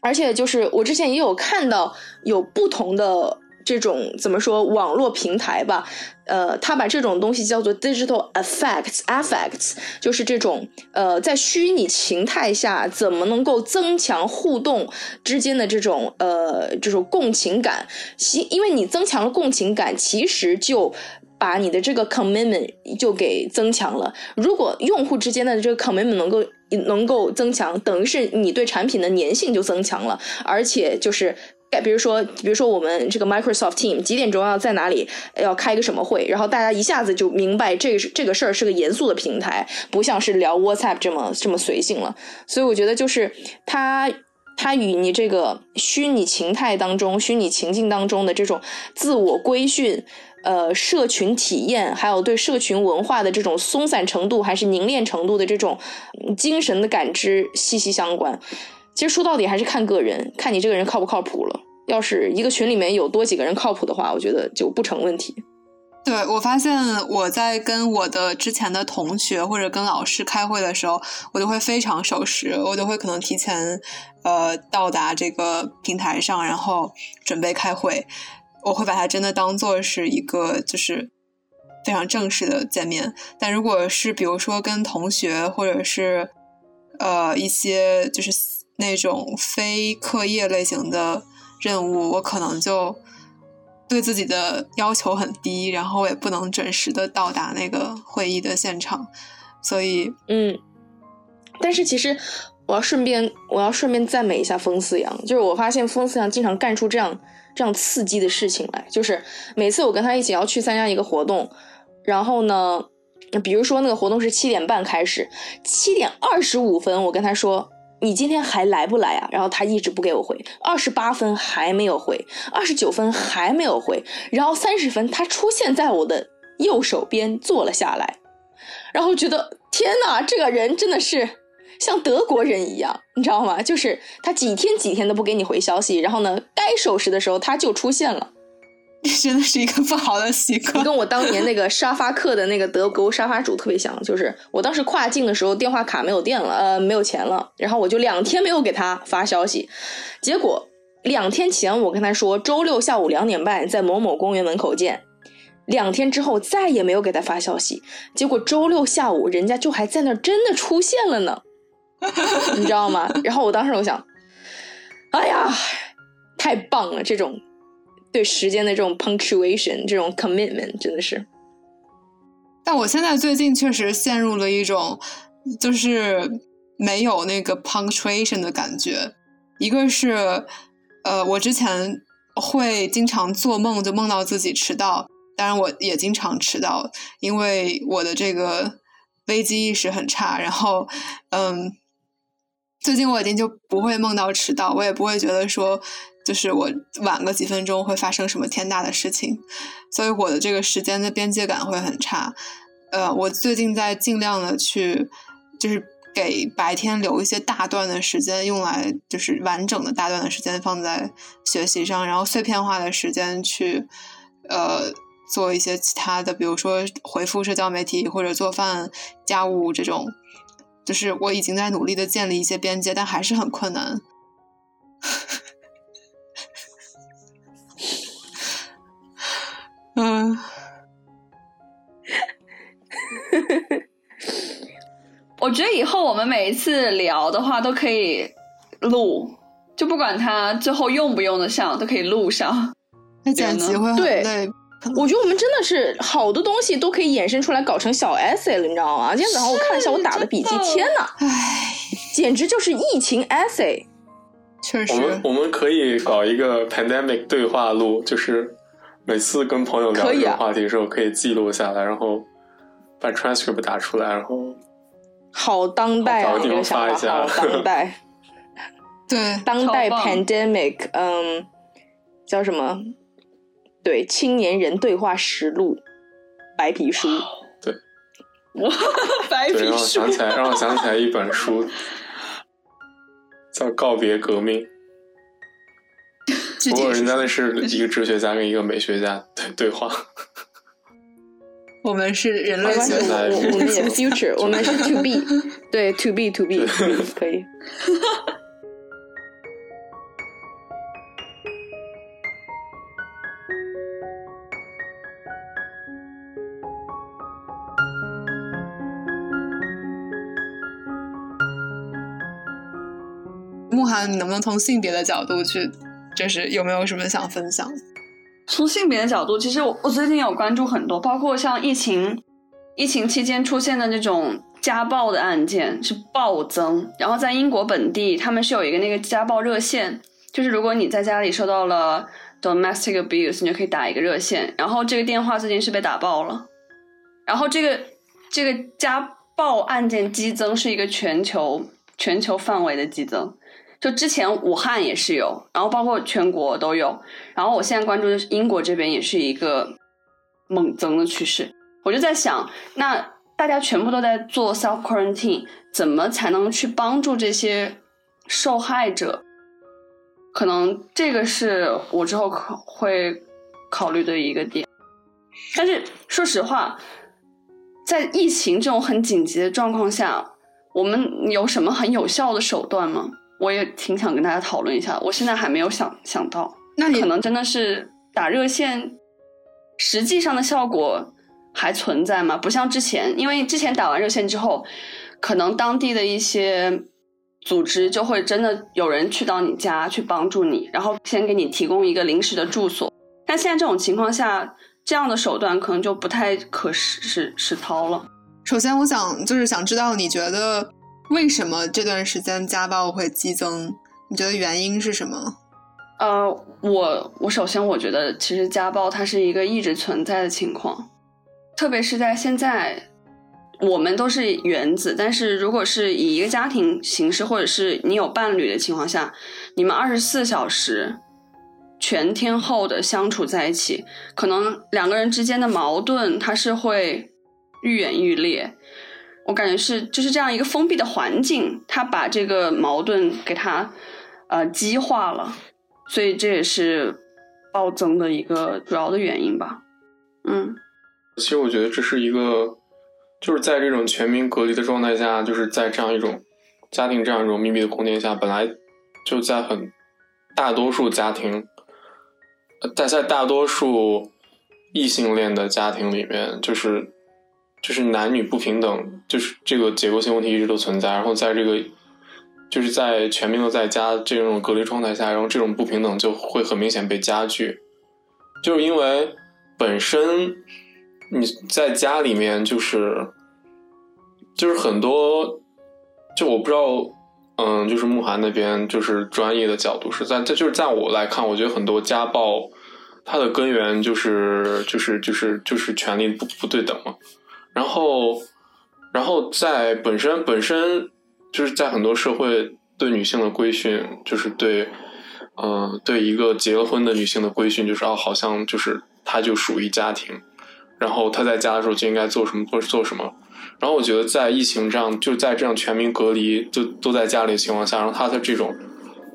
而且就是我之前也有看到有不同的。这种怎么说？网络平台吧，呃，他把这种东西叫做 digital effects，effects 就是这种呃，在虚拟形态下怎么能够增强互动之间的这种呃这种共情感。其因为你增强了共情感，其实就把你的这个 commitment 就给增强了。如果用户之间的这个 commitment 能够能够增强，等于是你对产品的粘性就增强了，而且就是。比如说，比如说我们这个 Microsoft Team 几点钟要在哪里要开一个什么会，然后大家一下子就明白这个这个事儿是个严肃的平台，不像是聊 WhatsApp 这么这么随性了。所以我觉得就是它它与你这个虚拟形态当中、虚拟情境当中的这种自我规训、呃社群体验，还有对社群文化的这种松散程度还是凝练程度的这种精神的感知息息相关。其实说到底还是看个人，看你这个人靠不靠谱了。要是一个群里面有多几个人靠谱的话，我觉得就不成问题。对我发现我在跟我的之前的同学或者跟老师开会的时候，我都会非常守时，我都会可能提前呃到达这个平台上，然后准备开会。我会把它真的当做是一个就是非常正式的见面。但如果是比如说跟同学或者是呃一些就是。那种非课业类型的任务，我可能就对自己的要求很低，然后我也不能准时的到达那个会议的现场，所以，嗯，但是其实我要顺便我要顺便赞美一下风思阳，就是我发现风思阳经常干出这样这样刺激的事情来，就是每次我跟他一起要去参加一个活动，然后呢。比如说那个活动是七点半开始，七点二十五分我跟他说你今天还来不来啊？然后他一直不给我回，二十八分还没有回，二十九分还没有回，然后三十分他出现在我的右手边坐了下来，然后觉得天哪，这个人真的是像德国人一样，你知道吗？就是他几天几天都不给你回消息，然后呢，该守时的时候他就出现了。真的是一个不好的习惯。跟我当年那个 沙发客的那个德国沙发主特别像，就是我当时跨境的时候电话卡没有电了，呃，没有钱了，然后我就两天没有给他发消息，结果两天前我跟他说周六下午两点半在某某公园门口见，两天之后再也没有给他发消息，结果周六下午人家就还在那儿真的出现了呢，你知道吗？然后我当时我想，哎呀，太棒了，这种。对时间的这种 punctuation，这种 commitment 真的是。但我现在最近确实陷入了一种，就是没有那个 punctuation 的感觉。一个是，呃，我之前会经常做梦，就梦到自己迟到。当然，我也经常迟到，因为我的这个危机意识很差。然后，嗯，最近我已经就不会梦到迟到，我也不会觉得说。就是我晚个几分钟会发生什么天大的事情，所以我的这个时间的边界感会很差。呃，我最近在尽量的去，就是给白天留一些大段的时间，用来就是完整的大段的时间放在学习上，然后碎片化的时间去呃做一些其他的，比如说回复社交媒体或者做饭、家务这种。就是我已经在努力的建立一些边界，但还是很困难。嗯，我觉得以后我们每一次聊的话都可以录，就不管它最后用不用得上，都可以录上。那剪辑会很累。我觉得我们真的是好多东西都可以衍生出来搞成小 essay 了，你知道吗？今天早上我看了一下我打的笔记，天呐，唉，简直就是疫情 essay。确实，我们我们可以搞一个 pandemic 对话录，就是。每次跟朋友聊这个话题的时候，可以记录下来，然后把 transcript 打出来，然后好当代啊！这个发一下，当代，对，当代 pandemic，嗯，叫什么？对，青年人对话实录 白皮书，对，哇，白皮书，让我想起来，让我想起来一本书，叫《告别革命》。不过人家那是 一个哲学家跟一个美学家对对话。我们是人类学家，我们是 future，我们是 to be，对 to be to be 可以。慕寒，你能不能从性别的角度去？就是有没有什么想分享？从性别的角度，其实我我最近有关注很多，包括像疫情疫情期间出现的那种家暴的案件是暴增。然后在英国本地，他们是有一个那个家暴热线，就是如果你在家里受到了 domestic abuse，你就可以打一个热线。然后这个电话最近是被打爆了。然后这个这个家暴案件激增是一个全球全球范围的激增。就之前武汉也是有，然后包括全国都有，然后我现在关注的是英国这边也是一个猛增的趋势。我就在想，那大家全部都在做 self quarantine，怎么才能去帮助这些受害者？可能这个是我之后可会考虑的一个点。但是说实话，在疫情这种很紧急的状况下，我们有什么很有效的手段吗？我也挺想跟大家讨论一下，我现在还没有想想到，那可能真的是打热线，实际上的效果还存在吗？不像之前，因为之前打完热线之后，可能当地的一些组织就会真的有人去到你家去帮助你，然后先给你提供一个临时的住所。但现在这种情况下，这样的手段可能就不太可实实操了。首先，我想就是想知道你觉得。为什么这段时间家暴会激增？你觉得原因是什么？呃，我我首先我觉得，其实家暴它是一个一直存在的情况，特别是在现在我们都是原子，但是如果是以一个家庭形式，或者是你有伴侣的情况下，你们二十四小时全天候的相处在一起，可能两个人之间的矛盾它是会愈演愈烈。我感觉是就是这样一个封闭的环境，他把这个矛盾给他呃激化了，所以这也是暴增的一个主要的原因吧。嗯，其实我觉得这是一个。就是在这种全民隔离的状态下，就是在这样一种家庭这样一种密闭的空间下，本来就在很大多数家庭，在在大多数异性恋的家庭里面，就是就是男女不平等，就是这个结构性问题一直都存在。然后在这个就是在全民都在家这种隔离状态下，然后这种不平等就会很明显被加剧，就是因为本身。你在家里面就是，就是很多，就我不知道，嗯，就是慕寒那边就是专业的角度是在，这就是在我来看，我觉得很多家暴，它的根源就是就是就是就是权力不不对等嘛。然后，然后在本身本身就是在很多社会对女性的规训，就是对，嗯，对一个结了婚的女性的规训，就是哦，好像就是她就属于家庭。然后他在家的时候就应该做什么做做什么，然后我觉得在疫情这样就在这样全民隔离就都在家里的情况下，然后他的这种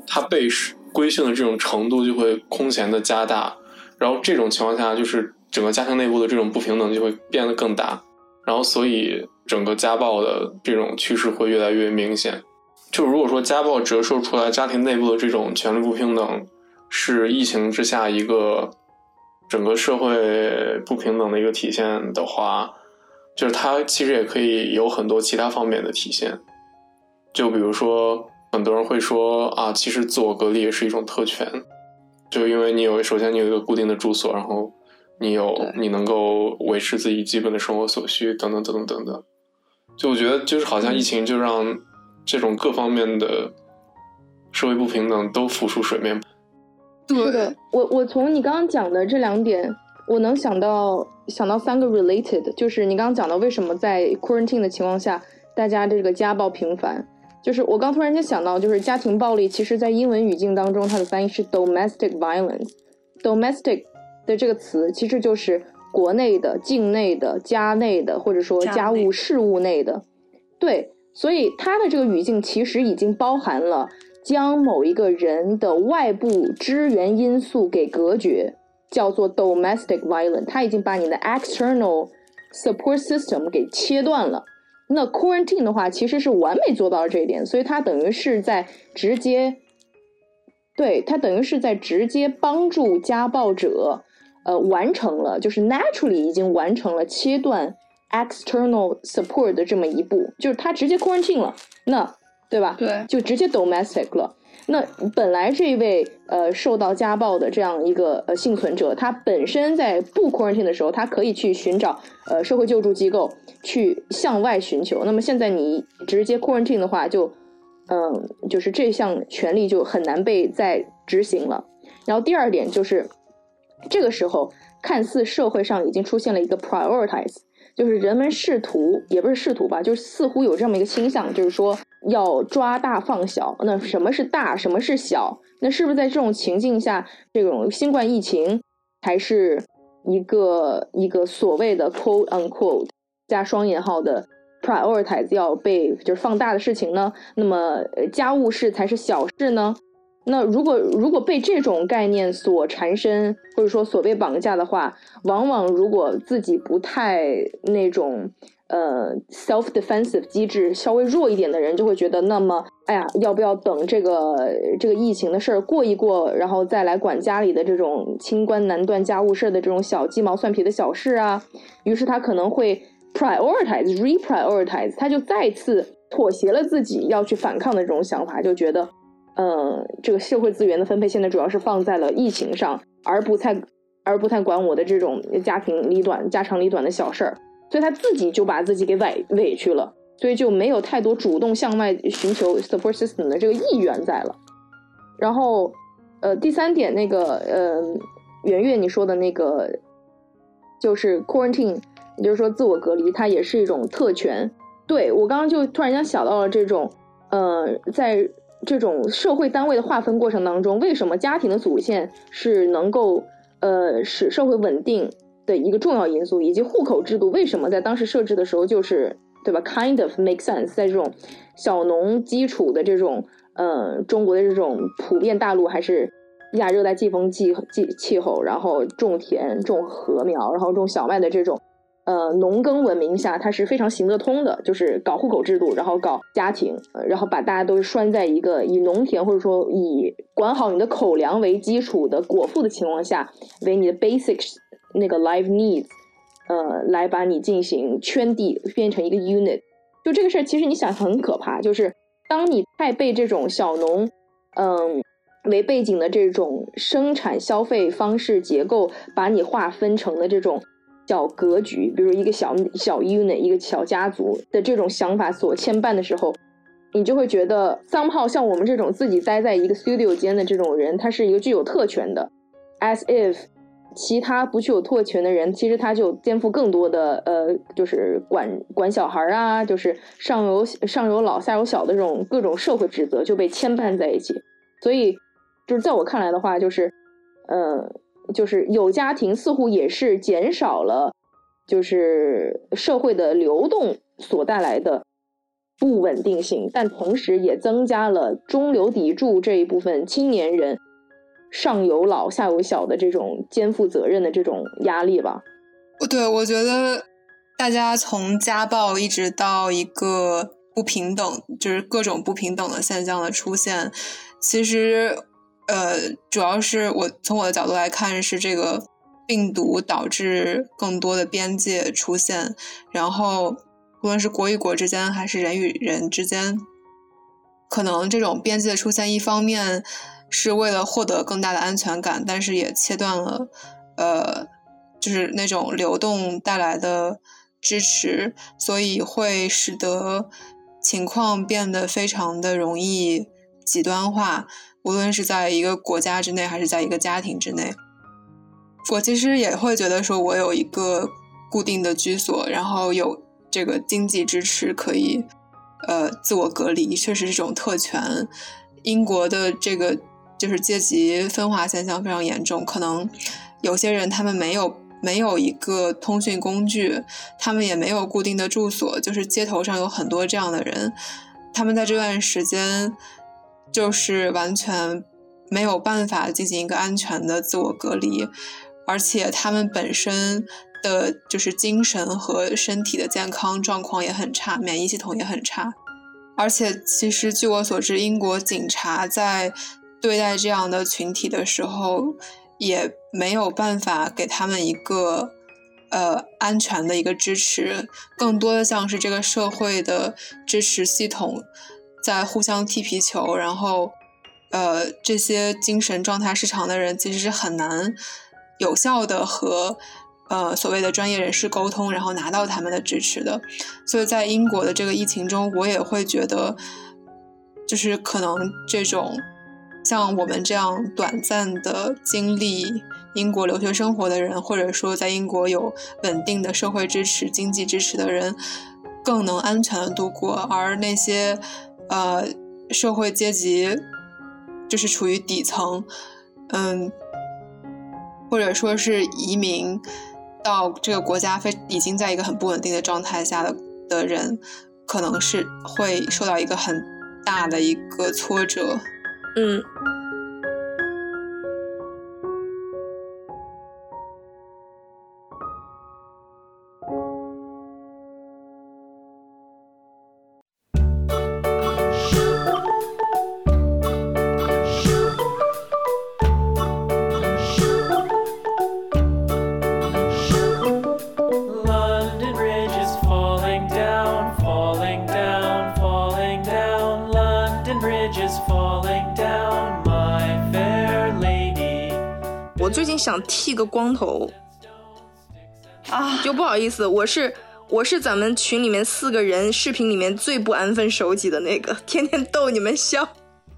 他被规训的这种程度就会空前的加大，然后这种情况下就是整个家庭内部的这种不平等就会变得更大，然后所以整个家暴的这种趋势会越来越明显。就如果说家暴折射出来家庭内部的这种权力不平等是疫情之下一个。整个社会不平等的一个体现的话，就是它其实也可以有很多其他方面的体现。就比如说，很多人会说啊，其实自我隔离也是一种特权，就因为你有首先你有一个固定的住所，然后你有你能够维持自己基本的生活所需，等等等等等等。就我觉得，就是好像疫情就让这种各方面的社会不平等都浮出水面。对的，我我从你刚刚讲的这两点，我能想到想到三个 related，就是你刚刚讲到为什么在 quarantine 的情况下，大家这个家暴频繁，就是我刚突然间想到，就是家庭暴力，其实在英文语境当中，它的翻译是 domestic violence，domestic 的这个词其实就是国内的、境内的、家内的，或者说家务事务内的，对，所以它的这个语境其实已经包含了。将某一个人的外部支援因素给隔绝，叫做 domestic violence。他已经把你的 external support system 给切断了。那 quarantine 的话，其实是完美做到了这一点，所以它等于是在直接，对它等于是在直接帮助家暴者，呃，完成了就是 naturally 已经完成了切断 external support 的这么一步，就是他直接 quarantine 了。那对吧？对，就直接 domestic 了。那本来这位呃受到家暴的这样一个呃幸存者，他本身在不 quarantine 的时候，他可以去寻找呃社会救助机构去向外寻求。那么现在你直接 quarantine 的话，就嗯，就是这项权利就很难被再执行了。然后第二点就是，这个时候看似社会上已经出现了一个 prioritize，就是人们试图也不是试图吧，就是似乎有这么一个倾向，就是说。要抓大放小，那什么是大，什么是小？那是不是在这种情境下，这种新冠疫情才是一个一个所谓的 quote unquote 加双引号的 prioritize 要被就是放大的事情呢？那么家务事才是小事呢？那如果如果被这种概念所缠身，或者说所被绑架的话，往往如果自己不太那种。呃，self defensive 机制稍微弱一点的人就会觉得，那么，哎呀，要不要等这个这个疫情的事儿过一过，然后再来管家里的这种清官难断家务事的这种小鸡毛蒜皮的小事啊？于是他可能会 prioritize reprioritize，他就再次妥协了自己要去反抗的这种想法，就觉得，嗯，这个社会资源的分配现在主要是放在了疫情上，而不太而不太管我的这种家庭里短、家长里短的小事儿。所以他自己就把自己给委委屈了，所以就没有太多主动向外寻求 support system 的这个意愿在了。然后，呃，第三点，那个，呃，圆月你说的那个，就是 quarantine 也就是说，自我隔离它也是一种特权。对我刚刚就突然间想到了这种，呃，在这种社会单位的划分过程当中，为什么家庭的祖先是能够呃使社会稳定的一个重要因素，以及户口制度为什么在当时设置的时候就是对吧？Kind of make sense，在这种小农基础的这种呃中国的这种普遍大陆还是亚热带季风季季气候，然后种田、种禾苗，然后种小麦的这种。呃，农耕文明下，它是非常行得通的，就是搞户口制度，然后搞家庭，然后把大家都拴在一个以农田或者说以管好你的口粮为基础的果腹的情况下，为你的 basic 那个 life needs，呃，来把你进行圈地，变成一个 unit。就这个事儿，其实你想很可怕，就是当你太被这种小农，嗯，为背景的这种生产消费方式结构，把你划分成了这种。小格局，比如一个小小 unit，一个小家族的这种想法所牵绊的时候，你就会觉得桑炮像我们这种自己待在一个 studio 间的这种人，他是一个具有特权的，as if 其他不具有特权的人，其实他就肩负更多的呃，就是管管小孩啊，就是上有上有老下有小的这种各种社会职责就被牵绊在一起。所以，就是在我看来的话，就是呃。就是有家庭似乎也是减少了，就是社会的流动所带来的不稳定性，但同时也增加了中流砥柱这一部分青年人上有老下有小的这种肩负责任的这种压力吧。对，我觉得大家从家暴一直到一个不平等，就是各种不平等的现象的出现，其实。呃，主要是我从我的角度来看，是这个病毒导致更多的边界出现，然后无论是国与国之间，还是人与人之间，可能这种边界出现，一方面是为了获得更大的安全感，但是也切断了呃，就是那种流动带来的支持，所以会使得情况变得非常的容易极端化。无论是在一个国家之内，还是在一个家庭之内，我其实也会觉得说，我有一个固定的居所，然后有这个经济支持，可以呃自我隔离，确实是种特权。英国的这个就是阶级分化现象非常严重，可能有些人他们没有没有一个通讯工具，他们也没有固定的住所，就是街头上有很多这样的人，他们在这段时间。就是完全没有办法进行一个安全的自我隔离，而且他们本身的就是精神和身体的健康状况也很差，免疫系统也很差。而且，其实据我所知，英国警察在对待这样的群体的时候，也没有办法给他们一个呃安全的一个支持，更多的像是这个社会的支持系统。在互相踢皮球，然后，呃，这些精神状态失常的人其实是很难有效的和呃所谓的专业人士沟通，然后拿到他们的支持的。所以在英国的这个疫情中，我也会觉得，就是可能这种像我们这样短暂的经历英国留学生活的人，或者说在英国有稳定的社会支持、经济支持的人，更能安全的度过，而那些。呃，社会阶级就是处于底层，嗯，或者说是移民到这个国家非已经在一个很不稳定的状态下的的人，可能是会受到一个很大的一个挫折，嗯。想剃个光头啊，就不好意思，我是我是咱们群里面四个人视频里面最不安分守己的那个，天天逗你们笑，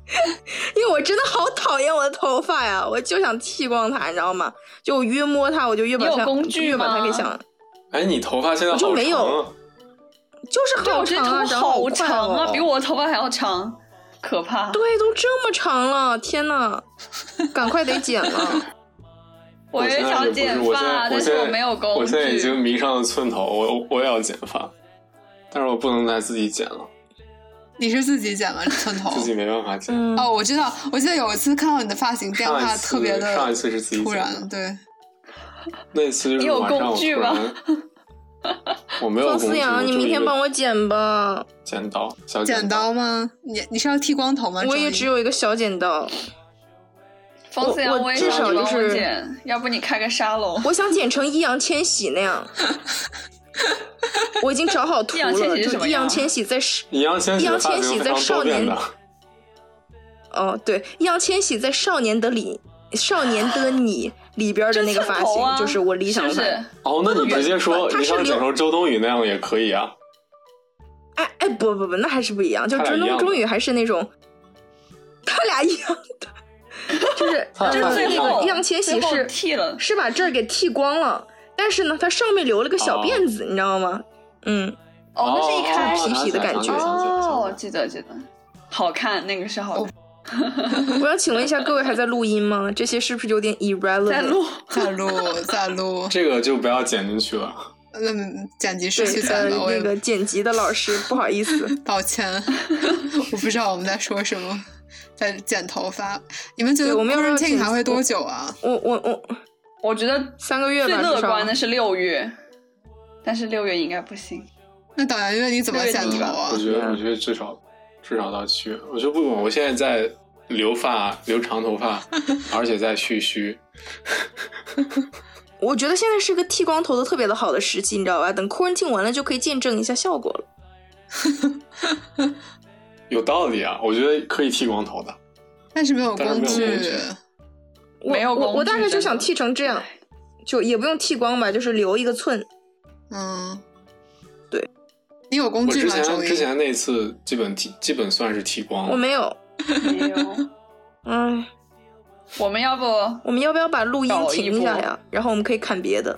因为我真的好讨厌我的头发呀，我就想剃光它，你知道吗？就我越摸它，我就越把它越把它给想。哎，你头发现在我就好没有长啊！就是对，好长啊，我好长啊，哦比我头发还要长，可怕。对，都这么长了，天呐，赶快得剪了。我也现在想剪也不是，我现在发，但是现在我没有工具。我现在已经迷上了寸头，我我也要剪发，但是我不能再自己剪了，你是自己剪了寸头？自己没办法剪。嗯，哦，我知道，我记得有一次看到你的发型变化特别的上一次是自己突然，对，那次就是你有晚上我工具吗 我没有工具，方思阳，你明天帮我我剪吧，剪刀，小剪刀吗？你你是要剃光头吗？我也只有一个小剪刀，方思阳，我至我也想你帮少就是剪，要不你开个沙龙？我想剪成易烊千玺那样。我已经找好图易千了，就易烊千玺在是易烊千玺在少年哦，对，易烊千玺在《少年的你》《少年的你》里边的那个发型，就是我理想是不版。是？哦，那你直接说他是你想剪留成周冬雨那样也可以啊。哎哎，不不不，那还是不一样。就周冬周雨还是那种，他俩一样的，就是 就是那个易烊千玺是剃了，是把这儿给剃光了，但是呢，他上面留了个小哦辫子，你知道吗？嗯，哦，那是一开始皮皮的感觉哦，记得记得，好看，那个是好看。我要请问一下各位还在录音吗？这些是不是有点 irrelevant？在录，在录在录，这个就不要剪进去了。嗯，剪辑对师去呃剪的，那个剪辑的老师，不好意思，抱歉，我不知道我们在说什么，在剪头发。你们觉得我们要不要 quarantine 还会多久啊？我我我我觉得三个月吧，最乐观的是六月，但是六月应该不行。那导演月你怎么剪头啊我？觉得，我觉得至少至少到七月。我觉得不管，我现在在留发，留长头发，而且在蓄须。我觉得现在是个剃光头的特别的好的时机，你知道吧？等 quarantine 完了就可以见证一下效果了。有道理啊，我觉得可以剃光头的。但是没有工具没有工具，我我我工具大概就想剃成这样，就也不用剃光吧，就是留一个寸。嗯，对。你有工具吗？周一前之前那次基本剃，基本算是剃光了。我没有，没有，哎，我们要不我们要不要把录音停一下呀？然后我们可以看别的。